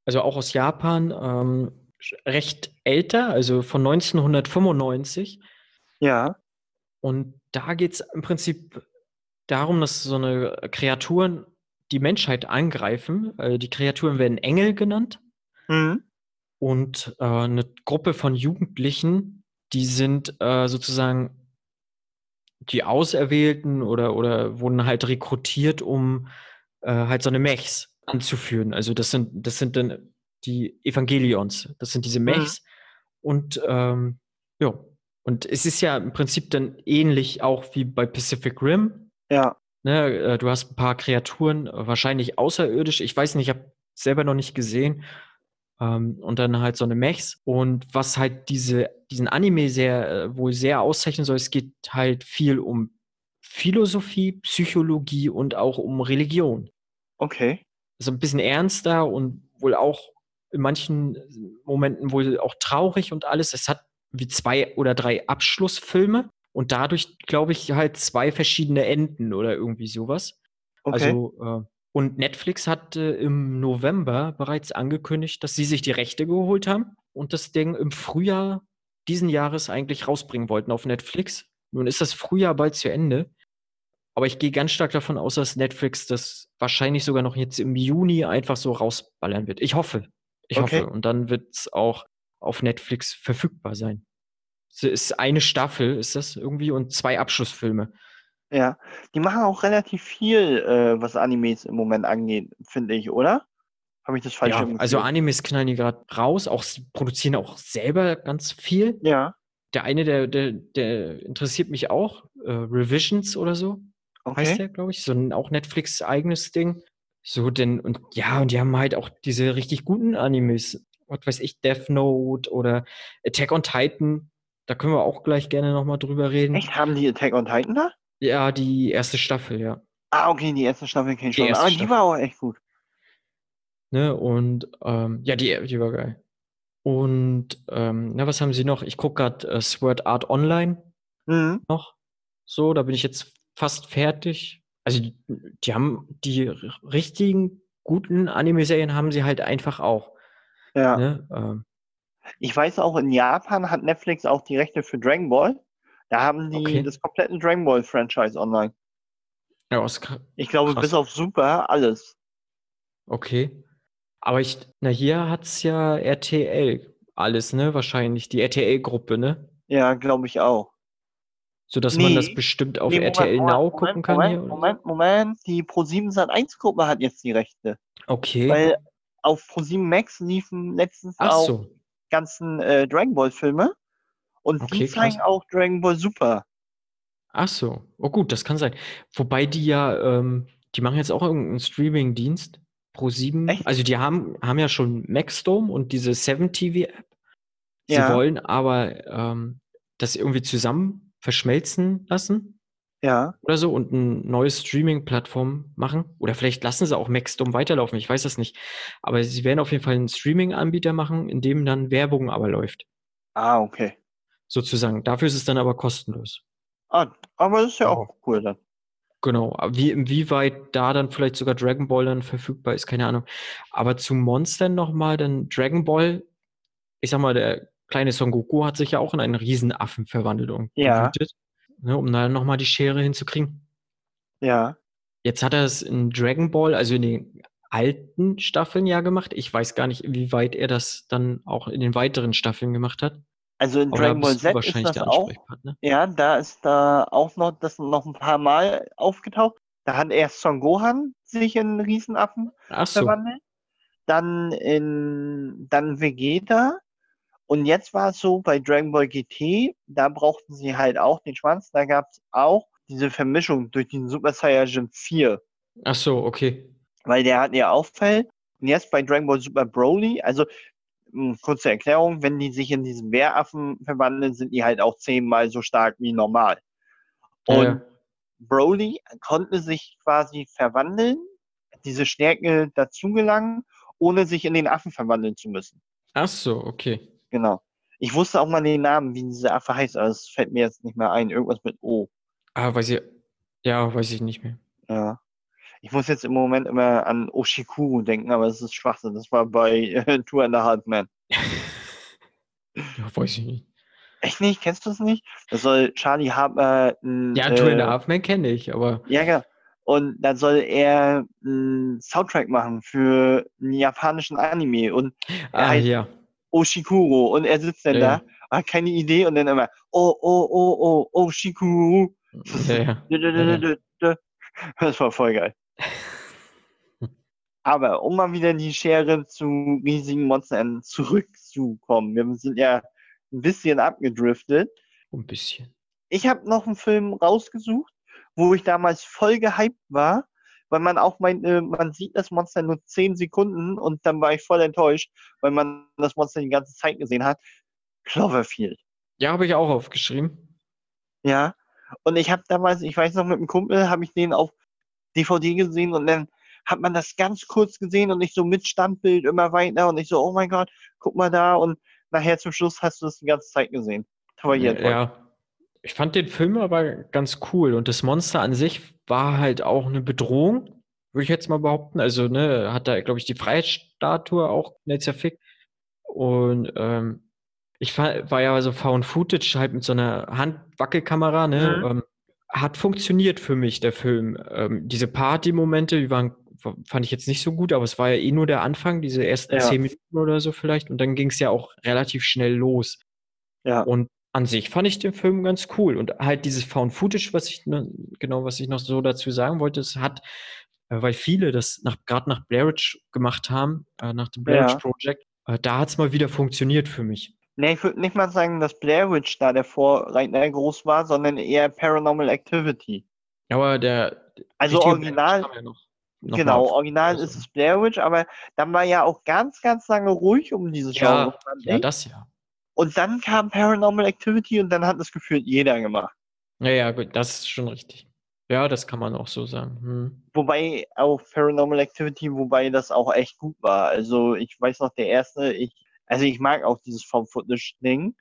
also auch aus Japan, ähm, recht älter, also von 1995. ja, Und da geht es im Prinzip darum, dass so eine Kreaturen die Menschheit angreifen. Äh, die Kreaturen werden Engel genannt. mhm. Und äh, eine Gruppe von Jugendlichen, die sind äh, sozusagen die Auserwählten oder, oder wurden halt rekrutiert, um äh, halt so eine Mechs anzuführen. Also das sind, das sind dann die Evangelions. Das sind diese Mechs. Und ähm, ja, und es ist ja im Prinzip dann ähnlich auch wie bei Pacific Rim. ja, Ne, äh, du hast ein paar Kreaturen, äh, wahrscheinlich außerirdisch. Ich weiß nicht, ich habe selber noch nicht gesehen. Ähm, und dann halt so eine Mechs. Und was halt diese, diesen Anime sehr, äh, wohl sehr auszeichnen soll, es geht halt viel um Philosophie, Psychologie und auch um Religion. okay. So ein bisschen ernster und wohl auch in manchen Momenten wohl auch traurig und alles. Es hat wie zwei oder drei Abschlussfilme und dadurch, glaube ich, halt zwei verschiedene Enden oder irgendwie sowas. Okay. Also, äh, und Netflix hat äh, im November bereits angekündigt, dass sie sich die Rechte geholt haben und das Ding im Frühjahr diesen Jahres eigentlich rausbringen wollten auf Netflix. Nun ist das Frühjahr bald zu Ende. Aber ich gehe ganz stark davon aus, dass Netflix das wahrscheinlich sogar noch jetzt im Juni einfach so rausballern wird. Ich hoffe. Ich Okay. hoffe. Und dann wird es auch auf Netflix verfügbar sein. Es ist eine Staffel, ist das irgendwie, und zwei Abschlussfilme. Ja, die machen auch relativ viel, äh, was Animes im Moment angeht, finde ich, oder? Habe ich das falsch Ja, also? Animes knallen die gerade raus, auch produzieren auch selber ganz viel. Ja, Der eine, der, der, der interessiert mich auch, äh, Revisions oder so, heißt okay. der, glaube ich. So ein auch Netflix eigenes Ding. So, denn, und ja, und die haben halt auch diese richtig guten Animes. Was weiß ich, Death Note oder Attack on Titan. Da können wir auch gleich gerne nochmal drüber reden. Echt? Haben die Attack on Titan da? Ja, die erste Staffel, ja. Ah, okay, die erste Staffel kenne ich Die schon. Aber die war auch echt gut. Ne? Und ähm, ja, die, die war geil. Und ähm, na, was haben sie noch? Ich gucke gerade äh, Sword Art Online Mhm. noch. So, da bin ich jetzt fast fertig. Also die, die haben die richtigen guten Anime-Serien haben sie halt einfach auch. Ja. Ne? Ähm, Ich weiß auch, in Japan hat Netflix auch die Rechte für Dragon Ball. Da haben die Okay. das komplette Dragon Ball Franchise online. ja, Ich glaube, Krass. bis auf Super alles. okay. Aber ich, na, hier hat's ja RTL alles, ne? Wahrscheinlich, die RTL-Gruppe, ne? Ja, glaube ich auch. Sodass man das Nee. bestimmt auf Nee, Moment, RTL Moment, Now Moment, gucken kann Moment, hier. Moment, Moment. Die Pro7 Sat1 Gruppe hat jetzt die Rechte. Okay. Weil auf Pro7 Max liefen letztens Ach auch so. ganzen äh, Dragon Ball Filme. Und Okay, die zeigen krass. auch Dragon Ball Super. Ach so. Oh gut, das kann sein. Wobei die ja, ähm, die machen jetzt auch irgendeinen Streaming-Dienst. Pro7. Echt? Also die haben, haben ja schon Maxdome und diese 7TV-App. Sie Ja. wollen aber ähm, das irgendwie zusammen verschmelzen lassen Ja. oder so und eine neue Streaming-Plattform machen. Oder vielleicht lassen sie auch Maxdome weiterlaufen, ich weiß das nicht. Aber sie werden auf jeden Fall einen Streaming-Anbieter machen, in dem dann Werbung aber läuft. Ah, okay. Sozusagen. Dafür ist es dann aber kostenlos. Ah, aber das ist ja auch cool dann. Genau, wie, inwieweit da dann vielleicht sogar Dragon Ball dann verfügbar ist, keine Ahnung. Aber zu Monstern nochmal, dann Dragon Ball, ich sag mal, der kleine Son Goku hat sich ja auch in einen Riesenaffen verwandelt und Ja. gewütet, ne, um da nochmal die Schere hinzukriegen. Ja. Jetzt hat er es in Dragon Ball, also in den alten Staffeln ja gemacht. Ich weiß gar nicht, inwieweit er das dann auch in den weiteren Staffeln gemacht hat. Also in Dragon Ball Z ist wahrscheinlich das der auch. Ja, da ist da auch noch, das noch ein paar Mal aufgetaucht. Da hat erst Son Gohan sich in Riesenaffen so, verwandelt. Dann in, dann Vegeta. Und jetzt war es so bei Dragon Ball GT, da brauchten sie halt auch den Schwanz. Da gab es auch diese Vermischung durch den Super Saiyajin 4. ach so, okay. weil der hat ja Auffall. Und jetzt bei Dragon Ball Super Broly, also mh, kurze Erklärung, wenn die sich in diesen Wehraffen verwandeln, sind die halt auch zehnmal so stark wie normal. Und ja. Broly konnte sich quasi verwandeln, diese Stärke dazu gelangen, ohne sich in den Affen verwandeln zu müssen. Ach so, okay. Genau. Ich wusste auch mal den Namen, wie diese Affe heißt, aber es fällt mir jetzt nicht mehr ein. Irgendwas mit O. Ah, weiß ich, ja, weiß ich nicht mehr. Ja. Ich muss jetzt im Moment immer an Oshikuru denken, aber das ist Schwachsinn. Das war bei äh, Two and a Half Men. Ja, weiß ich nicht. Echt nicht? Kennst du es nicht? Das soll Charlie Harper. n, Ja, Two and a äh, Half Men kenne ich, aber Ja, genau. Und dann soll er einen Soundtrack machen für einen japanischen Anime und ah, heißt ja. Oshikuro und er sitzt dann Ja, da, hat keine Idee und dann immer Oh, oh, oh, oh, Oshikuro. Ja, ja. Das war voll geil. Aber um mal wieder in die Schere zu riesigen Monstern zurückzukommen, wir sind ja ein bisschen abgedriftet. Ein bisschen. Ich habe noch einen Film rausgesucht, wo ich damals voll gehypt war, weil man auch meinte, man sieht das Monster nur 10 Sekunden und dann war ich voll enttäuscht, weil man das Monster die ganze Zeit gesehen hat. Cloverfield. Ja, habe ich auch aufgeschrieben. Ja. Und ich habe damals, ich weiß noch, mit einem Kumpel habe ich den auf DVD gesehen und dann hat man das ganz kurz gesehen und ich so mit Standbild immer weiter und ich so, oh mein Gott, guck mal da und nachher zum Schluss hast du das die ganze Zeit gesehen. War hier. Ja. Ich fand den Film aber ganz cool und das Monster an sich war halt auch eine Bedrohung, würde ich jetzt mal behaupten. Also, ne, hat da, glaube ich, die Freiheitsstatue auch nicht zerfickt. Und ähm, ich war ja so Found Footage halt mit so einer Handwackelkamera, ne? Mhm. Ähm, hat funktioniert für mich, der Film. Ähm, diese Party-Momente, die waren, fand ich jetzt nicht so gut, aber es war ja eh nur der Anfang, diese ersten Ja. zehn Minuten oder so vielleicht. Und dann ging es ja auch relativ schnell los. Ja. Und an sich fand ich den Film ganz cool. Und halt dieses Found Footage, was ich ne, genau, was ich noch so dazu sagen wollte, es hat, äh, weil viele das nach, gerade nach Blair Witch gemacht haben, äh, nach dem Blair Ja. Witch Project, äh, da hat es mal wieder funktioniert für mich. Nee, ich würde nicht mal sagen, dass Blair Witch da der Vorreiter groß war, sondern eher Paranormal Activity. Aber der Also original, ja noch, noch genau, original also. ist es Blair Witch, aber dann war ja auch ganz, ganz lange ruhig um dieses Ja, Genre. ja, das ja. Und dann kam Paranormal Activity und dann hat es gefühlt jeder gemacht. Ja, ja, gut, das ist schon richtig. Ja, das kann man auch so sagen. Hm. Wobei auch Paranormal Activity, wobei das auch echt gut war. Also ich weiß noch, der erste, ich, also ich mag auch dieses Found Footage-Ding.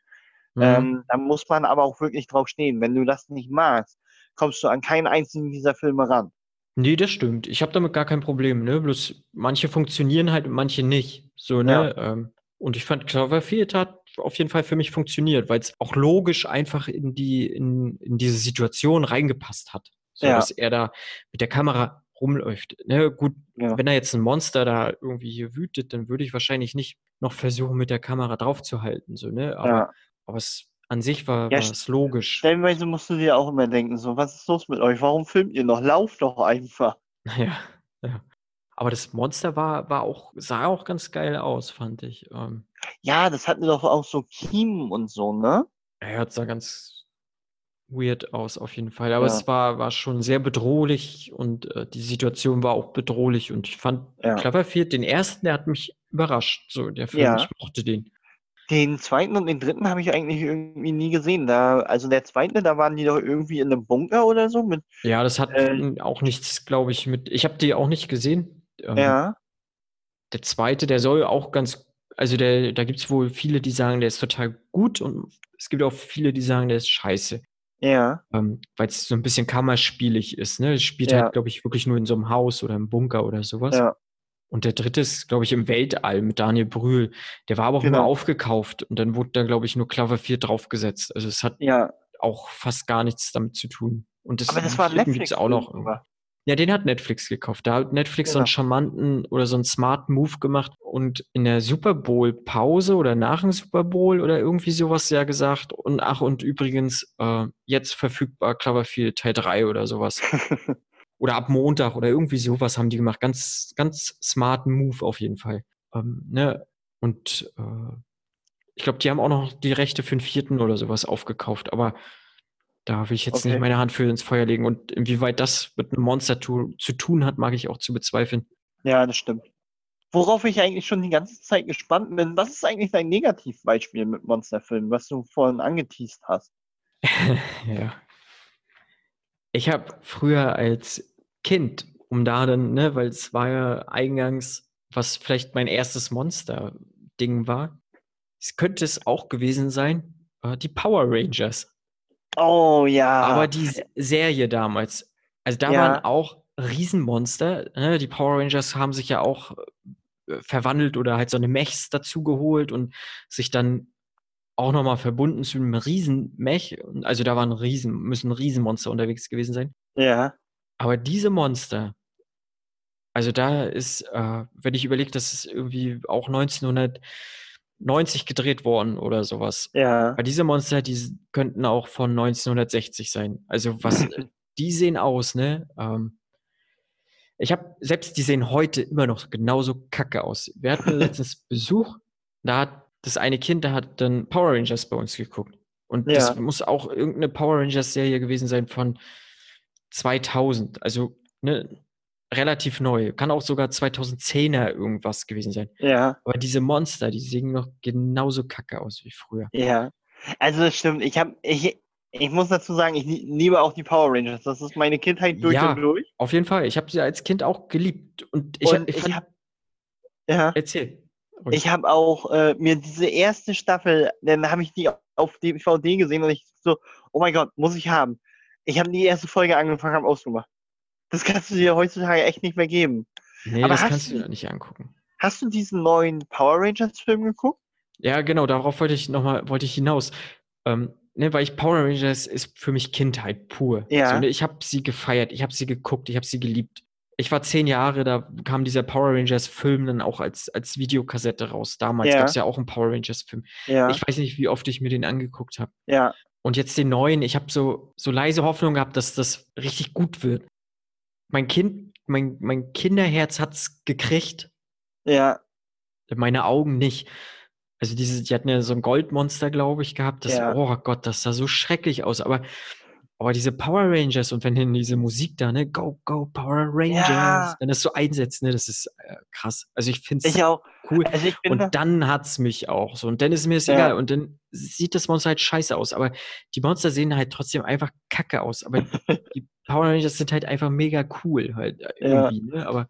Hm. Ähm, da muss man aber auch wirklich drauf stehen. Wenn du das nicht magst, kommst du an keinen einzigen dieser Filme ran. Nee, das stimmt. Ich habe damit gar kein Problem, ne? Bloß manche funktionieren halt und manche nicht. So, ne? Ähm, und ich fand Cloverfield hat auf jeden Fall für mich funktioniert, weil es auch logisch einfach in die, in, in diese Situation reingepasst hat. So, Ja. dass er da mit der Kamera rumläuft. Ne? Gut, Ja. wenn da jetzt ein Monster da irgendwie hier wütet, dann würde ich wahrscheinlich nicht noch versuchen, mit der Kamera draufzuhalten. So, ne? Aber, ja. aber es an sich war, Ja, war es logisch. Stellenweise musst du dir auch immer denken, so, was ist los mit euch? Warum filmt ihr noch? Lauft doch einfach. Ja, ja. Aber das Monster war, war auch, sah auch ganz geil aus, fand ich. Ähm, Ja, das hatten doch auch so Kiemen und so, ne? er sah ganz weird aus, auf jeden Fall. Aber Ja. es war, war schon sehr bedrohlich und äh, die Situation war auch bedrohlich. Und ich fand Ja. Cloverfield, den ersten, der hat mich überrascht. So, der Film, Ja. ich mochte den. Den zweiten und den dritten habe ich eigentlich irgendwie nie gesehen. Da, also der zweite, da waren die doch irgendwie in einem Bunker oder so mit. Ja, das hat Äh, auch nichts, glaube ich, mit. Ich habe die auch nicht gesehen. Ähm, Ja, Der zweite, der soll auch ganz, also der, da gibt es wohl viele, die sagen, der ist total gut und es gibt auch viele, die sagen, der ist scheiße. ja, Ähm, weil es so ein bisschen kammerspielig ist, ne? Es spielt Ja. halt, glaube ich, wirklich nur in so einem Haus oder im Bunker oder sowas. ja. Und der dritte ist, glaube ich, im Weltall mit Daniel Brühl. Der war aber auch immer Genau. aufgekauft und dann wurde da, glaube ich, nur Cloverfield draufgesetzt. Also es hat Ja, auch fast gar nichts damit zu tun. Und das, aber das war Netflix. gibt's auch noch. sogar. Ja, den hat Netflix gekauft. Da hat Netflix so einen Genau. charmanten oder so einen smarten Move gemacht und in der Super Bowl Pause oder nach dem Super Bowl oder irgendwie sowas ja gesagt. Und ach, und übrigens, äh, jetzt verfügbar Cloverfield Teil 3 oder sowas. oder ab Montag oder irgendwie sowas haben die gemacht. Ganz, ganz smarten Move auf jeden Fall. Ähm, ne? Und äh, ich glaube, die haben auch noch die Rechte für den vierten oder sowas aufgekauft, aber da will ich jetzt nicht Okay. meine Hand für ins Feuer legen. Und inwieweit das mit einem Monster tu zu tun hat, mag ich auch zu bezweifeln. Ja, das stimmt. Worauf ich eigentlich schon die ganze Zeit gespannt bin, was ist eigentlich dein Negativbeispiel mit Monsterfilmen, was du vorhin angeteased hast? ja. Ich habe früher als Kind, um da dann, ne, weil es war ja eingangs, was vielleicht mein erstes Monster-Ding war, es könnte es auch gewesen sein, äh, die Power Rangers. Oh ja. Aber die Serie damals, also da Ja. waren auch Riesenmonster. Ne? Die Power Rangers haben sich ja auch äh, verwandelt oder halt so eine Mechs dazu geholt und sich dann auch nochmal verbunden zu einem Riesenmech. Also da waren Riesen, müssen Riesenmonster unterwegs gewesen sein. ja. Aber diese Monster, also da ist, äh, wenn ich überlege, das ist irgendwie auch 1990 gedreht worden oder sowas. Ja. Aber diese Monster, die könnten auch von 1960 sein. Also was, die sehen aus, ne? Ähm, ich habe, selbst die sehen heute immer noch genauso kacke aus. Wir hatten letztens Besuch, da hat das eine Kind, da hat dann Power Rangers bei uns geguckt. Und das Ja. muss auch irgendeine Power Rangers Serie gewesen sein von 2000. Also, ne, relativ neu. Kann auch sogar 2010er irgendwas gewesen sein. Ja. Aber diese Monster, die sehen noch genauso kacke aus wie früher. Ja. Also das stimmt. Ich habe, ich, ich muss dazu sagen, ich lie- liebe auch die Power Rangers. Das ist meine Kindheit durch Ja. und durch. Auf jeden Fall. Ich habe sie als Kind auch geliebt. Und ich, Und ich, ich fand, hab- Ja. erzähl. ruhig. Ich habe auch äh, mir diese erste Staffel, dann habe ich die auf DVD gesehen und ich so, oh mein Gott, muss ich haben. Ich habe die erste Folge angefangen, habe ausgemacht. Das kannst du dir heutzutage echt nicht mehr geben. nee, aber das kannst du dir nicht angucken. Hast du diesen neuen Power Rangers Film geguckt? Ja, genau, darauf wollte ich nochmal, wollte ich hinaus. Ähm, ne, weil ich Power Rangers ist für mich Kindheit pur. Ja. So, ne, ich habe sie gefeiert, ich habe sie geguckt, ich habe sie geliebt. Ich war zehn Jahre, da kam dieser Power Rangers Film dann auch als, als Videokassette raus. Damals Ja. gab es ja auch einen Power Rangers Film. Ja. Ich weiß nicht, wie oft ich mir den angeguckt habe. ja. Und jetzt den neuen, ich habe so, so leise Hoffnung gehabt, dass das richtig gut wird. Mein Kind, mein, mein Kinderherz hat's gekriegt, Ja. meine Augen nicht. Also diese, die hatten ja so ein Goldmonster, glaube ich, gehabt. Das, Ja. oh Gott, das sah so schrecklich aus. Aber, aber diese Power Rangers und wenn dann diese Musik da, ne, Go, Go, Power Rangers, Ja. wenn das so einsetzt, ne, das ist äh, krass. Also ich finde es cool. Also Und dann hat's mich auch so. Und dann ist mir es Ja. egal. Und dann sieht das Monster halt scheiße aus. Aber die Monster sehen halt trotzdem einfach kacke aus. Aber die Power Rangers sind halt einfach mega cool halt äh, Ja. irgendwie. Ne? Aber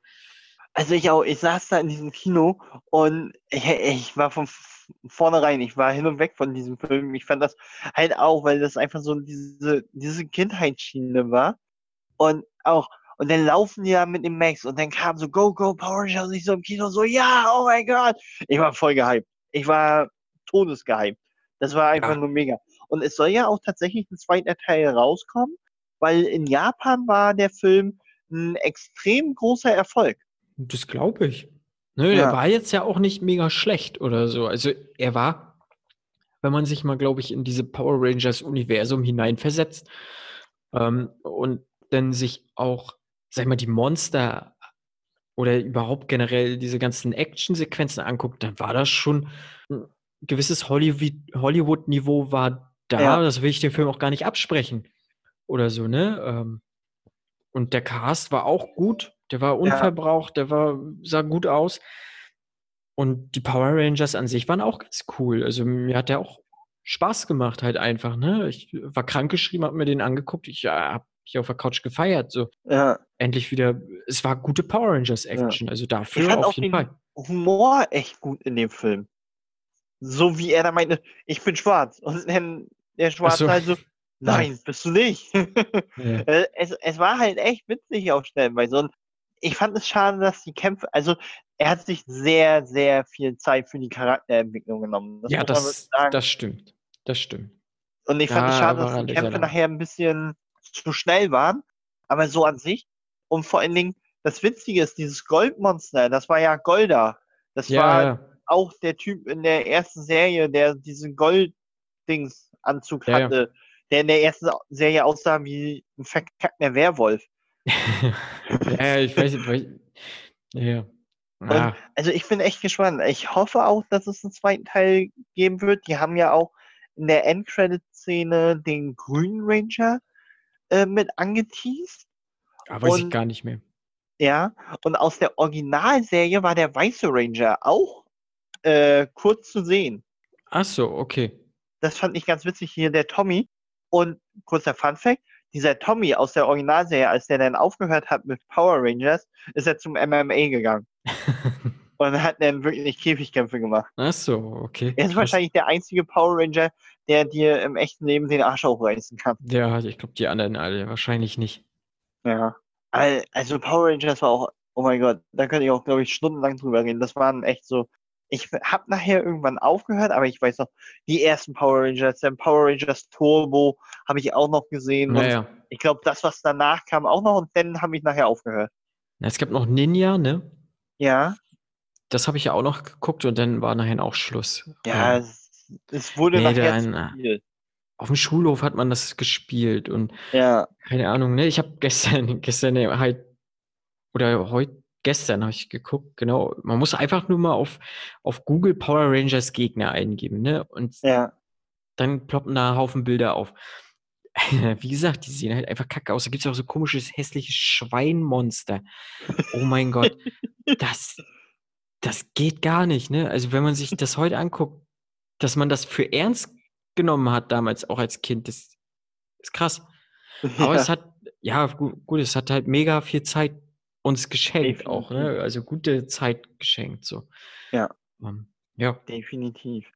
also ich auch, ich saß da in diesem Kino und ich, ich war von f- vornherein, ich war hin und weg von diesem Film. Ich fand das halt auch, weil das einfach so diese, diese Kindheitsschiene war. Und auch, und dann laufen die da mit dem Max und dann kam so Go, Go, Power Rangers und ich so im Kino so, ja, oh mein Gott. Ich war voll gehypt. Ich war todesgehypt. Das war einfach Ja. nur mega. Und es soll ja auch tatsächlich ein zweiter Teil rauskommen, weil in Japan war der Film ein extrem großer Erfolg. das glaube ich. Ne, Ja. Der war jetzt ja auch nicht mega schlecht oder so. Also er war, wenn man sich mal, glaube ich, in diese Power Rangers Universum hineinversetzt ähm, und dann sich auch, sag ich mal, die Monster oder überhaupt generell diese ganzen Actionsequenzen anguckt, dann war das schon ein gewisses Hollywood- Hollywood-Niveau war da. Ja. Das will ich dem Film auch gar nicht absprechen oder so, ne? Ähm, und der Cast war auch gut. Der war unverbraucht, der war, sah gut aus. Und die Power Rangers an sich waren auch ganz cool. Also mir hat der auch Spaß gemacht, halt einfach, ne? Ich war krankgeschrieben, hab mir den angeguckt. Ich ja, hab mich auf der Couch gefeiert. So, Ja. endlich wieder. Es war gute Power Rangers Action. Also Ich dafür fand auf auch jeden den Fall. Humor echt gut in dem Film. So wie er da meinte, ich bin schwarz. Und dann der Schwarze so. halt so, nein, bist du nicht. Ja. Es, es war halt echt witzig auf Stellenweise. Und ich fand es schade, dass die Kämpfe, also er hat sich sehr, sehr viel Zeit für die Charakterentwicklung genommen. Das ja, das, das stimmt. Das stimmt. Und ich fand es da schade, dass die Kämpfe nachher ein bisschen zu schnell waren. Aber so an sich. Und vor allen Dingen, das Witzige ist, dieses Goldmonster, das war ja Golda. Das Ja, war ja. auch der Typ in der ersten Serie, der diesen Gold-Dings-Anzug Ja, ja. hatte, der in der ersten Serie aussah wie ein verkackter Werwolf. ja, ja, ich weiß nicht. Ja. Ah, Also ich bin echt gespannt. Ich hoffe auch, dass es einen zweiten Teil geben wird. Die haben ja auch in der Endcredit-Szene den grünen Ranger äh, mit angeteased. ah, weiß ich und- gar nicht mehr. Ja, und aus der Originalserie war der weiße Ranger auch äh, kurz zu sehen. Ach so, okay. Das fand ich ganz witzig hier, der Tommy. Und kurzer Funfact, dieser Tommy aus der Originalserie, als der dann aufgehört hat mit Power Rangers, ist er zum MMA gegangen. Und dann hat er wirklich Käfigkämpfe gemacht. Ach so, okay. Er ist wahrscheinlich der einzige Power Ranger, der dir im echten Leben den Arsch aufreißen kann. Ja, ich glaube, die anderen alle wahrscheinlich nicht. Ja. Al- Also Power Rangers war auch, oh mein Gott, da könnte ich auch, glaube ich, stundenlang drüber reden. Das waren echt so. Ich habe nachher irgendwann aufgehört, aber ich weiß noch, die ersten Power Rangers, der Power Rangers Turbo habe ich auch noch gesehen. Naja. ich glaube, das, was danach kam, auch noch und dann habe ich nachher aufgehört. Es gab noch Ninja, ne? Ja, Das habe ich ja auch noch geguckt und dann war nachher auch Schluss. ja, Ähm, es, es wurde Nee, nachher ein- viel. auf dem Schulhof hat man das gespielt und Ja, keine Ahnung, ne? Ich habe gestern, gestern äh, halt, oder heute, gestern habe ich geguckt, genau. Man muss einfach nur mal auf, auf Google Power Rangers Gegner eingeben, ne? Und ja. dann ploppen da Haufen Bilder auf. Wie gesagt, die sehen halt einfach kacke aus. Da gibt es auch so komisches, hässliches Schweinmonster. Oh mein Gott. Das, das geht gar nicht, ne? Also, wenn man sich das heute anguckt, dass man das für ernst genommen hat damals auch als Kind, das ist krass. Aber ja. es hat, ja, gut, gut, es hat halt mega viel Zeit uns geschenkt auch, ne? Definitiv. Also gute Zeit geschenkt, so. Ja. Ähm, ja. Definitiv.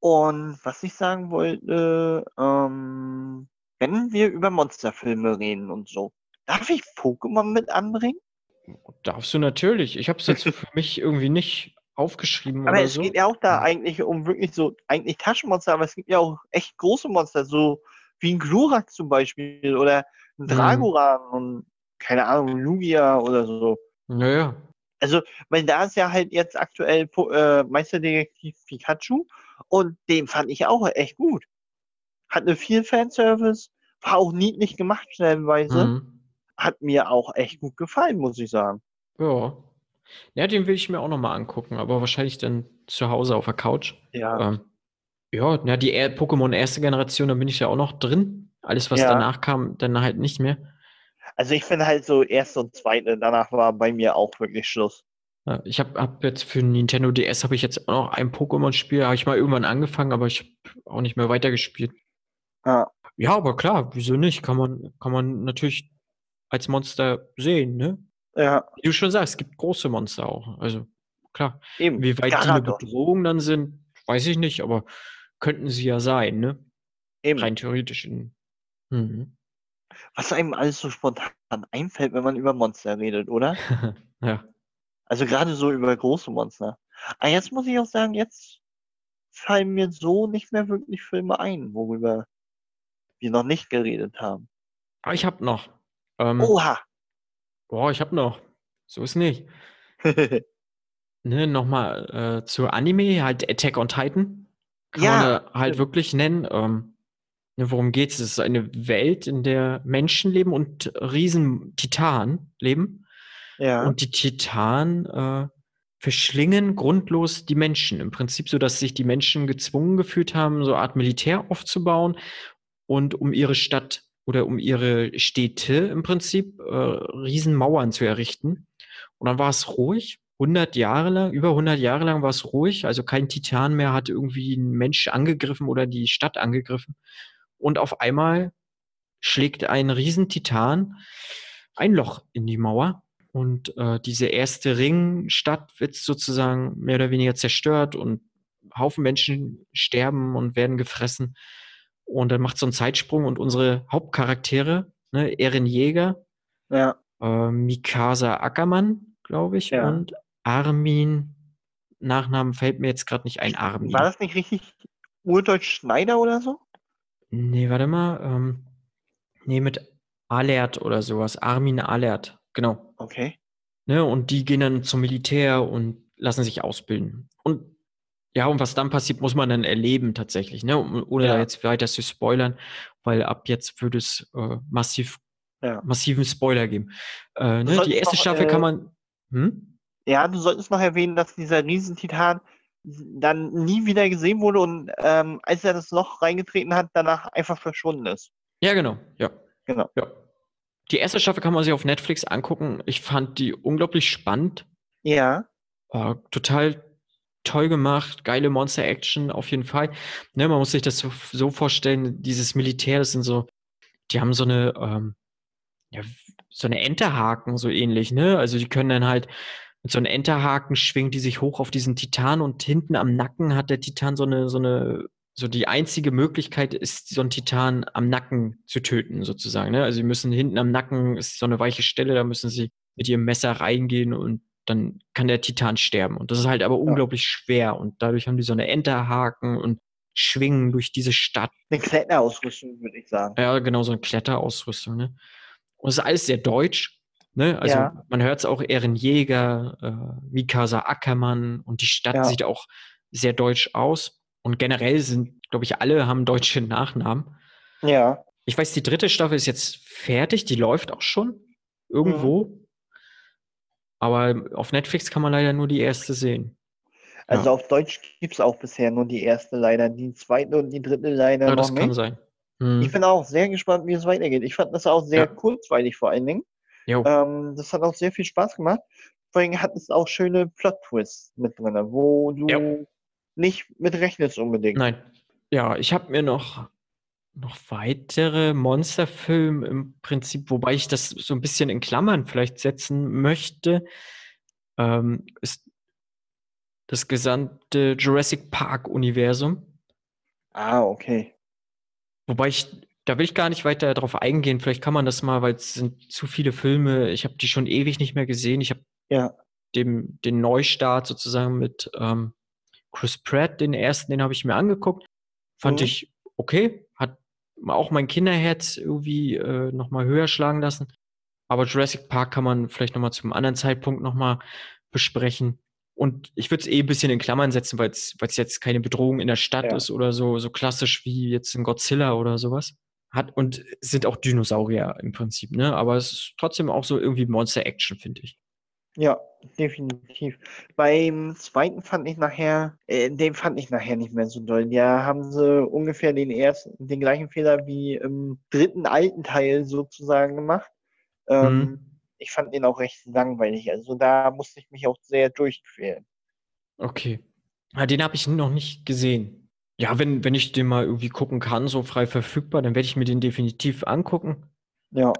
Und was ich sagen wollte, ähm, wenn wir über Monsterfilme reden und so, darf ich Pokémon mit anbringen? Darfst du natürlich. Ich habe es jetzt für mich irgendwie nicht aufgeschrieben Aber es so. geht ja auch da eigentlich um wirklich so, eigentlich Taschenmonster, aber es gibt ja auch echt große Monster, so wie ein Glurak zum Beispiel oder ein Mhm. Dragoran und keine Ahnung, Lugia oder so. Naja. Also, weil da ist ja halt jetzt aktuell äh, Meisterdetektiv Pikachu und den fand ich auch echt gut. Hat eine viel Fanservice, war auch niedlich gemacht stellenweise, Mhm. hat mir auch echt gut gefallen, muss ich sagen. Ja. Ja, den will ich mir auch nochmal angucken, aber wahrscheinlich dann zu Hause auf der Couch. Ja, Ähm, ja, na, die Pokémon erste Generation, da bin ich ja auch noch drin. Alles, was Ja. danach kam, dann halt nicht mehr. Also ich finde halt so erste und zweite, danach war bei mir auch wirklich Schluss. Ja, ich habe hab jetzt für Nintendo DS habe ich jetzt auch noch ein Pokémon-Spiel, habe ich mal irgendwann angefangen, aber ich habe auch nicht mehr weitergespielt. Ja, Ja, aber klar, wieso nicht? Kann man, kann man natürlich als Monster sehen, ne? ja, Wie du schon sagst, es gibt große Monster auch. Also klar. eben. Wie weit die eine Bedrohung dann sind, weiß ich nicht, aber könnten sie ja sein, ne? eben. Rein theoretisch. In, mhm. Was einem alles so spontan einfällt, wenn man über Monster redet, oder? ja. Also gerade so über große Monster. Aber jetzt muss ich auch sagen, jetzt fallen mir so nicht mehr wirklich Filme ein, worüber wir noch nicht geredet haben. Aber ich habe noch. Ähm, Oha! Boah, ich habe noch. So ist nicht. Ne, nochmal äh, zur Anime, halt Attack on Titan. Kann Ja, man halt wirklich nennen. Ähm, worum geht's? Es ist eine Welt, in der Menschen leben und riesen Titanen leben. ja, Und die Titanen äh, verschlingen grundlos die Menschen. Im Prinzip so, dass sich die Menschen gezwungen gefühlt haben, so eine Art Militär aufzubauen und um ihre Stadt oder um ihre Städte im Prinzip äh, Riesenmauern zu errichten. Und dann war es ruhig. 100 Jahre lang, über 100 Jahre lang war es ruhig. Also kein Titan mehr hat irgendwie einen Mensch angegriffen oder die Stadt angegriffen. Und auf einmal schlägt ein Riesentitan ein Loch in die Mauer. Und äh, diese erste Ringstadt wird sozusagen mehr oder weniger zerstört und Haufen Menschen sterben und werden gefressen. Und dann macht so einen Zeitsprung und unsere Hauptcharaktere, ne, Eren Jäger, ja. äh, Mikasa Ackermann, glaube ich, Ja. und Armin, Nachnamen fällt mir jetzt gerade nicht ein, Armin. War das nicht richtig Urdeutsch Schneider oder so? Nee, warte mal. Ähm, nee, mit Alert oder sowas. Armin Alert, genau. Okay. Ne, und die gehen dann zum Militär und lassen sich ausbilden. Und ja, und was dann passiert, muss man dann erleben tatsächlich, ne? Ohne da Ja. jetzt weiter zu spoilern, weil ab jetzt würde es äh, massiv, Ja. massiven Spoiler geben. Äh, ne? Die erste noch, Staffel äh, kann man. Hm? Ja, du solltest noch erwähnen, dass dieser Riesentitan dann nie wieder gesehen wurde und ähm, als er das Loch reingetreten hat, danach einfach verschwunden ist. Ja, genau. Ja. Genau. Ja. Die erste Staffel kann man sich auf Netflix angucken. Ich fand die unglaublich spannend. Ja, Oh, total toll gemacht, geile Monster-Action auf jeden Fall. Ne, man muss sich das so, so vorstellen, dieses Militär, das sind so, die haben so eine, ähm, ja, so eine Enterhaken, so ähnlich, ne? Also die können dann halt mit so einem Enterhaken schwingt die sich hoch auf diesen Titan und hinten am Nacken hat der Titan so eine, so eine, so die einzige Möglichkeit ist, so einen Titan am Nacken zu töten, sozusagen. Ne? Also sie müssen hinten am Nacken, ist so eine weiche Stelle, da müssen sie mit ihrem Messer reingehen und dann kann der Titan sterben. Und das ist halt aber ja. unglaublich schwer. Und dadurch haben die so eine Enterhaken und schwingen durch diese Stadt. Eine Kletterausrüstung, würde ich sagen. Ja, genau, so eine Kletterausrüstung. Ne? Und es ist alles sehr deutsch. Ne? Also ja. man hört es auch Ehrenjäger, äh, Mikasa Ackermann und die Stadt ja. sieht auch sehr deutsch aus. Und generell sind, glaube ich, alle haben deutsche Nachnamen. Ja. Ich weiß, die dritte Staffel ist jetzt fertig, die läuft auch schon irgendwo. Mhm. Aber auf Netflix kann man leider nur die erste sehen. Also ja. auf Deutsch gibt es auch bisher nur die erste leider. Die zweite und die dritte leider. Ja, das noch kann nicht. sein. Hm. Ich bin auch sehr gespannt, wie es weitergeht. Ich fand das auch sehr ja. kurzweilig vor allen Dingen. Ähm, das hat auch sehr viel Spaß gemacht. Vor allem hat es auch schöne Plot-Twists mit drin, wo du jo. nicht mit rechnest unbedingt. Nein. Ja, ich habe mir noch noch weitere Monsterfilme im Prinzip, wobei ich das so ein bisschen in Klammern vielleicht setzen möchte, ähm, ist das gesamte Jurassic Park-Universum. Ah, okay. Wobei ich, da will ich gar nicht weiter darauf eingehen. Vielleicht kann man das mal, weil es sind zu viele Filme. Ich habe die schon ewig nicht mehr gesehen. Ich habe ja. dem den Neustart sozusagen mit ähm, Chris Pratt, den ersten, den habe ich mir angeguckt. Fand mhm. ich okay, hat auch mein Kinderherz irgendwie äh, nochmal höher schlagen lassen. Aber Jurassic Park kann man vielleicht nochmal zum anderen Zeitpunkt nochmal besprechen. Und ich würde es eh ein bisschen in Klammern setzen, weil es jetzt keine Bedrohung in der Stadt ja. ist oder so, so klassisch wie jetzt in Godzilla oder sowas. Hat und sind auch Dinosaurier im Prinzip, ne? Aber es ist trotzdem auch so irgendwie Monster-Action, finde ich. Ja, definitiv. Beim zweiten fand ich nachher, äh, den fand ich nachher nicht mehr so doll. Ja, haben sie ungefähr den ersten, den gleichen Fehler wie im dritten alten Teil sozusagen gemacht. Ähm, mhm. Ich fand den auch recht langweilig. Also da musste ich mich auch sehr durchquälen. Okay. Ja, den habe ich noch nicht gesehen. Ja, wenn, wenn ich den mal irgendwie gucken kann, so frei verfügbar, dann werde ich mir den definitiv angucken. Ja.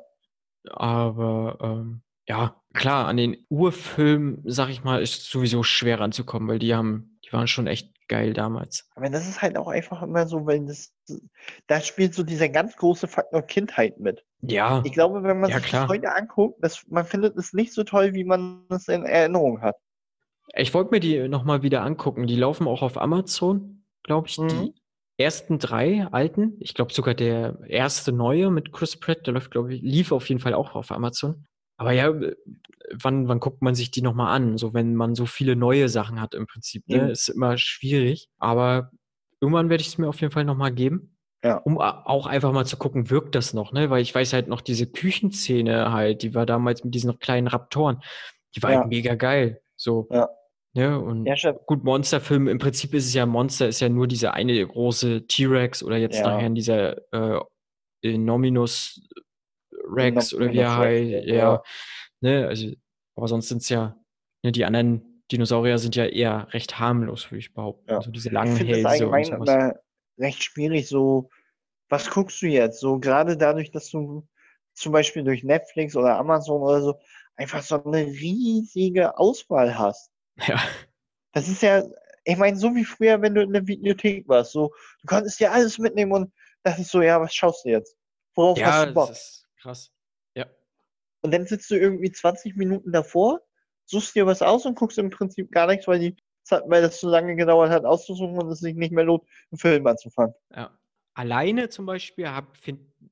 Aber ähm, ja, klar, an den Urfilmen, sag ich mal, ist sowieso schwer ranzukommen, weil die haben, die waren schon echt geil damals. Aber das ist halt auch einfach immer so, weil das, da spielt so dieser ganz große Faktor Kindheit mit. Ja. Ich glaube, wenn man ja, sich das heute anguckt, das, man findet es nicht so toll, wie man es in Erinnerung hat. Ich wollte mir die nochmal wieder angucken. Die laufen auch auf Amazon, glaube ich. Mhm. Die ersten drei alten, ich glaube sogar der erste neue mit Chris Pratt, der läuft, glaube ich, lief auf jeden Fall auch auf Amazon. Aber ja, äh, wann, wann guckt man sich die nochmal an? So, wenn man so viele neue Sachen hat im Prinzip, ne? Mhm. Ist immer schwierig. Aber irgendwann werde ich es mir auf jeden Fall nochmal geben. Ja. Um auch einfach mal zu gucken, wirkt das noch, ne? Weil ich weiß halt noch, diese Küchenszene halt, die war damals mit diesen kleinen Raptoren, die war halt ja. halt mega geil. So. Ja. Ne? Und ja, gut, Monsterfilm, im Prinzip ist es ja, Monster ist ja nur dieser eine große T-Rex oder jetzt ja. nachher dieser äh, Nominus Rex oder wie er heißt. Ja. ja. Ne, also, aber sonst sind es ja, ne, die anderen Dinosaurier sind ja eher recht harmlos, würde ich behaupten. Ja. Also diese langen ich Hälse. Allgemein immer recht schwierig, so, was guckst du jetzt? So, gerade dadurch, dass du zum Beispiel durch Netflix oder Amazon oder so einfach so eine riesige Auswahl hast. Ja. Das ist ja, ich meine, so wie früher, wenn du in der Bibliothek warst, so, du konntest dir alles mitnehmen und das ist so, ja, was schaust du jetzt? Worauf ja, hast du Bock? Das ist Krass. Ja. Und dann sitzt du irgendwie 20 Minuten davor, suchst dir was aus und guckst im Prinzip gar nichts, weil die weil das zu lange gedauert hat, auszusuchen und es sich nicht mehr lohnt, einen Film anzufangen. Ja. Alleine zum Beispiel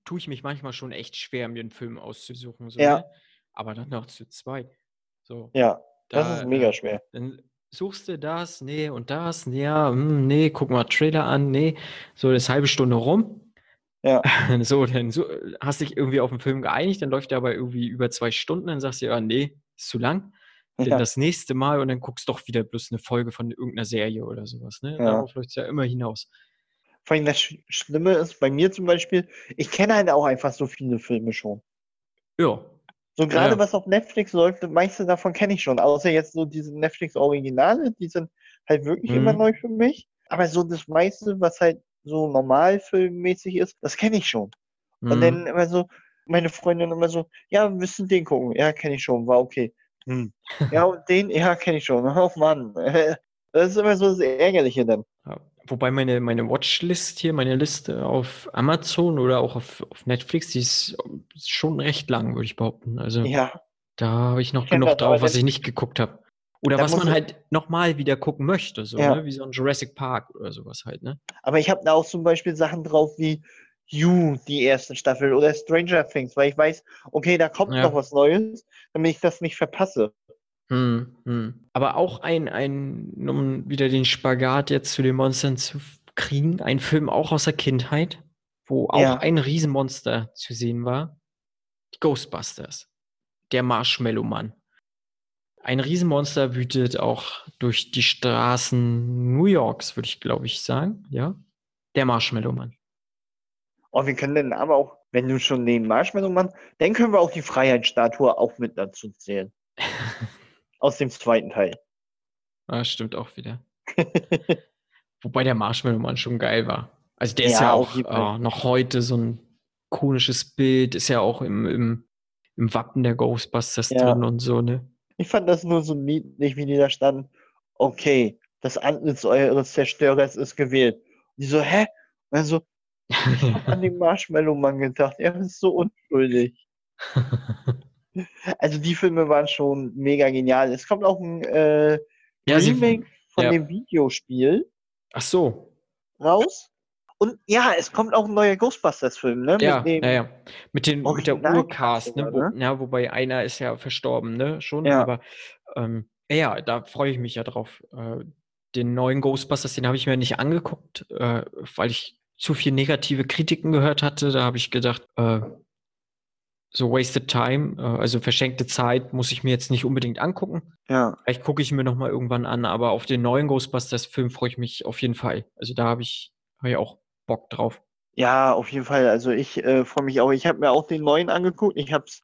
tue ich mich manchmal schon echt schwer, mir einen Film auszusuchen. So, ja. Ne? Aber dann noch zu zweit. So. Ja, das da, ist mega äh, schwer. Dann suchst du das, nee, und das, nee, ja, hm, nee, guck mal Trailer an, nee. So eine halbe Stunde rum. Ja. So, dann so, hast dich irgendwie auf den Film geeinigt, dann läuft der aber irgendwie über zwei Stunden, dann sagst du ja, nee, ist zu lang. Ja. Dann das nächste Mal und dann guckst du doch wieder bloß eine Folge von irgendeiner Serie oder sowas. Ne? Ja. Darauf läuft es ja immer hinaus. Vor allem das Schlimme ist, bei mir zum Beispiel, ich kenne halt auch einfach so viele Filme schon. Ja. So gerade ja. was auf Netflix läuft, meiste davon kenne ich schon. Außer jetzt so diese Netflix-Originale, die sind halt wirklich mhm. immer neu für mich. Aber so das meiste, was halt so normalfilmmäßig ist, das kenne ich schon. Mhm. Und dann immer so, meine Freundin immer so, ja, wir müssen den gucken. Ja, kenne ich schon, war okay. Hm. Ja, und den, ja, kenne ich schon. Oh Mann. Das ist immer so das Ärgerliche dann. Wobei meine, meine Watchlist hier, meine Liste auf Amazon oder auch auf, auf Netflix, die ist schon recht lang, würde ich behaupten. Also Ja, da habe ich noch Ich genug das, drauf, was ich nicht geguckt habe. Oder was man halt nochmal wieder gucken möchte, so, Ja. ne? Wie so ein Jurassic Park oder sowas halt, ne? aber ich habe da auch zum Beispiel Sachen drauf wie You, die erste Staffel, oder Stranger Things, weil ich weiß, okay, da kommt Ja. noch was Neues, damit ich das nicht verpasse. Hm, hm. Aber auch ein, ein, um wieder den Spagat jetzt zu den Monstern zu kriegen, ein Film auch aus der Kindheit, wo auch Ja. ein Riesenmonster zu sehen war. Die Ghostbusters. Der Marshmallow-Mann. Ein Riesenmonster wütet auch durch die Straßen New Yorks, würde ich glaube ich sagen, ja. Der Marshmallow-Mann. Und wir können dann aber auch, wenn du schon den Marshmallow Mann, dann können wir auch die Freiheitsstatue auch mit dazu zählen. Aus dem zweiten Teil. Ah, stimmt auch wieder. Wobei der Marshmallow-Mann schon geil war. Also der ist Ja, ja auf auch äh, noch heute so ein ikonisches Bild, ist ja auch im, im, im Wappen der Ghostbusters Ja. drin und so, ne? Ich fand das nur so niedlich, wie die da standen. Okay, das Antlitz eures Zerstörers ist gewählt. Und die so, hä? Also, an den Marshmallow-Mann gedacht. Er ist so unschuldig. Also, die Filme waren schon mega genial. Es kommt auch ein äh, ja, sie, Remake von ja. dem Videospiel ach so, raus. Und ja, es kommt auch ein neuer Ghostbusters-Film, ne? ja, Mit dem, ja, ja. Mit, den, mit der Urcast, ne? Wo, sogar, ja, wobei einer ist ja verstorben, ne? Schon, Ja. aber ähm, ja, da freue ich mich ja drauf. Äh, den neuen Ghostbusters, den habe ich mir nicht angeguckt, äh, weil ich zu viel negative Kritiken gehört hatte. Da habe ich gedacht, äh, so wasted time, äh, also verschenkte Zeit, muss ich mir jetzt nicht unbedingt angucken. Ja, Vielleicht gucke ich mir noch mal irgendwann an, aber auf den neuen Ghostbusters-Film freue ich mich auf jeden Fall. Also da habe ich, hab ich auch Bock drauf. ja, auf jeden Fall. Also, ich äh, freue mich auch. Ich habe mir auch den neuen angeguckt. Ich habe es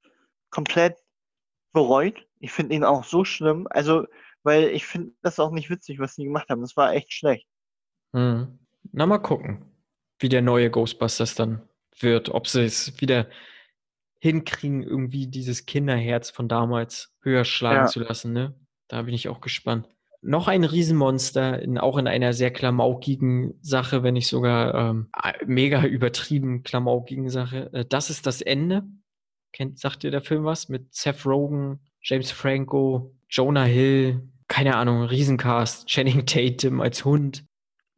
komplett bereut. Ich finde ihn auch so schlimm. Also, weil ich finde das auch nicht witzig, was die gemacht haben. Das war echt schlecht. Mhm. Na, mal gucken, wie der neue Ghostbusters dann wird. Ob sie es wieder hinkriegen, irgendwie dieses Kinderherz von damals höher schlagen Ja. zu lassen, ne? Da bin ich auch gespannt. Noch ein Riesenmonster, in, auch in einer sehr klamaukigen Sache, wenn nicht sogar ähm, mega übertrieben klamaukigen Sache. Äh, das ist das Ende. Kennt, sagt ihr der Film was? Mit Seth Rogen, James Franco, Jonah Hill, keine Ahnung, Riesencast, Channing Tatum als Hund.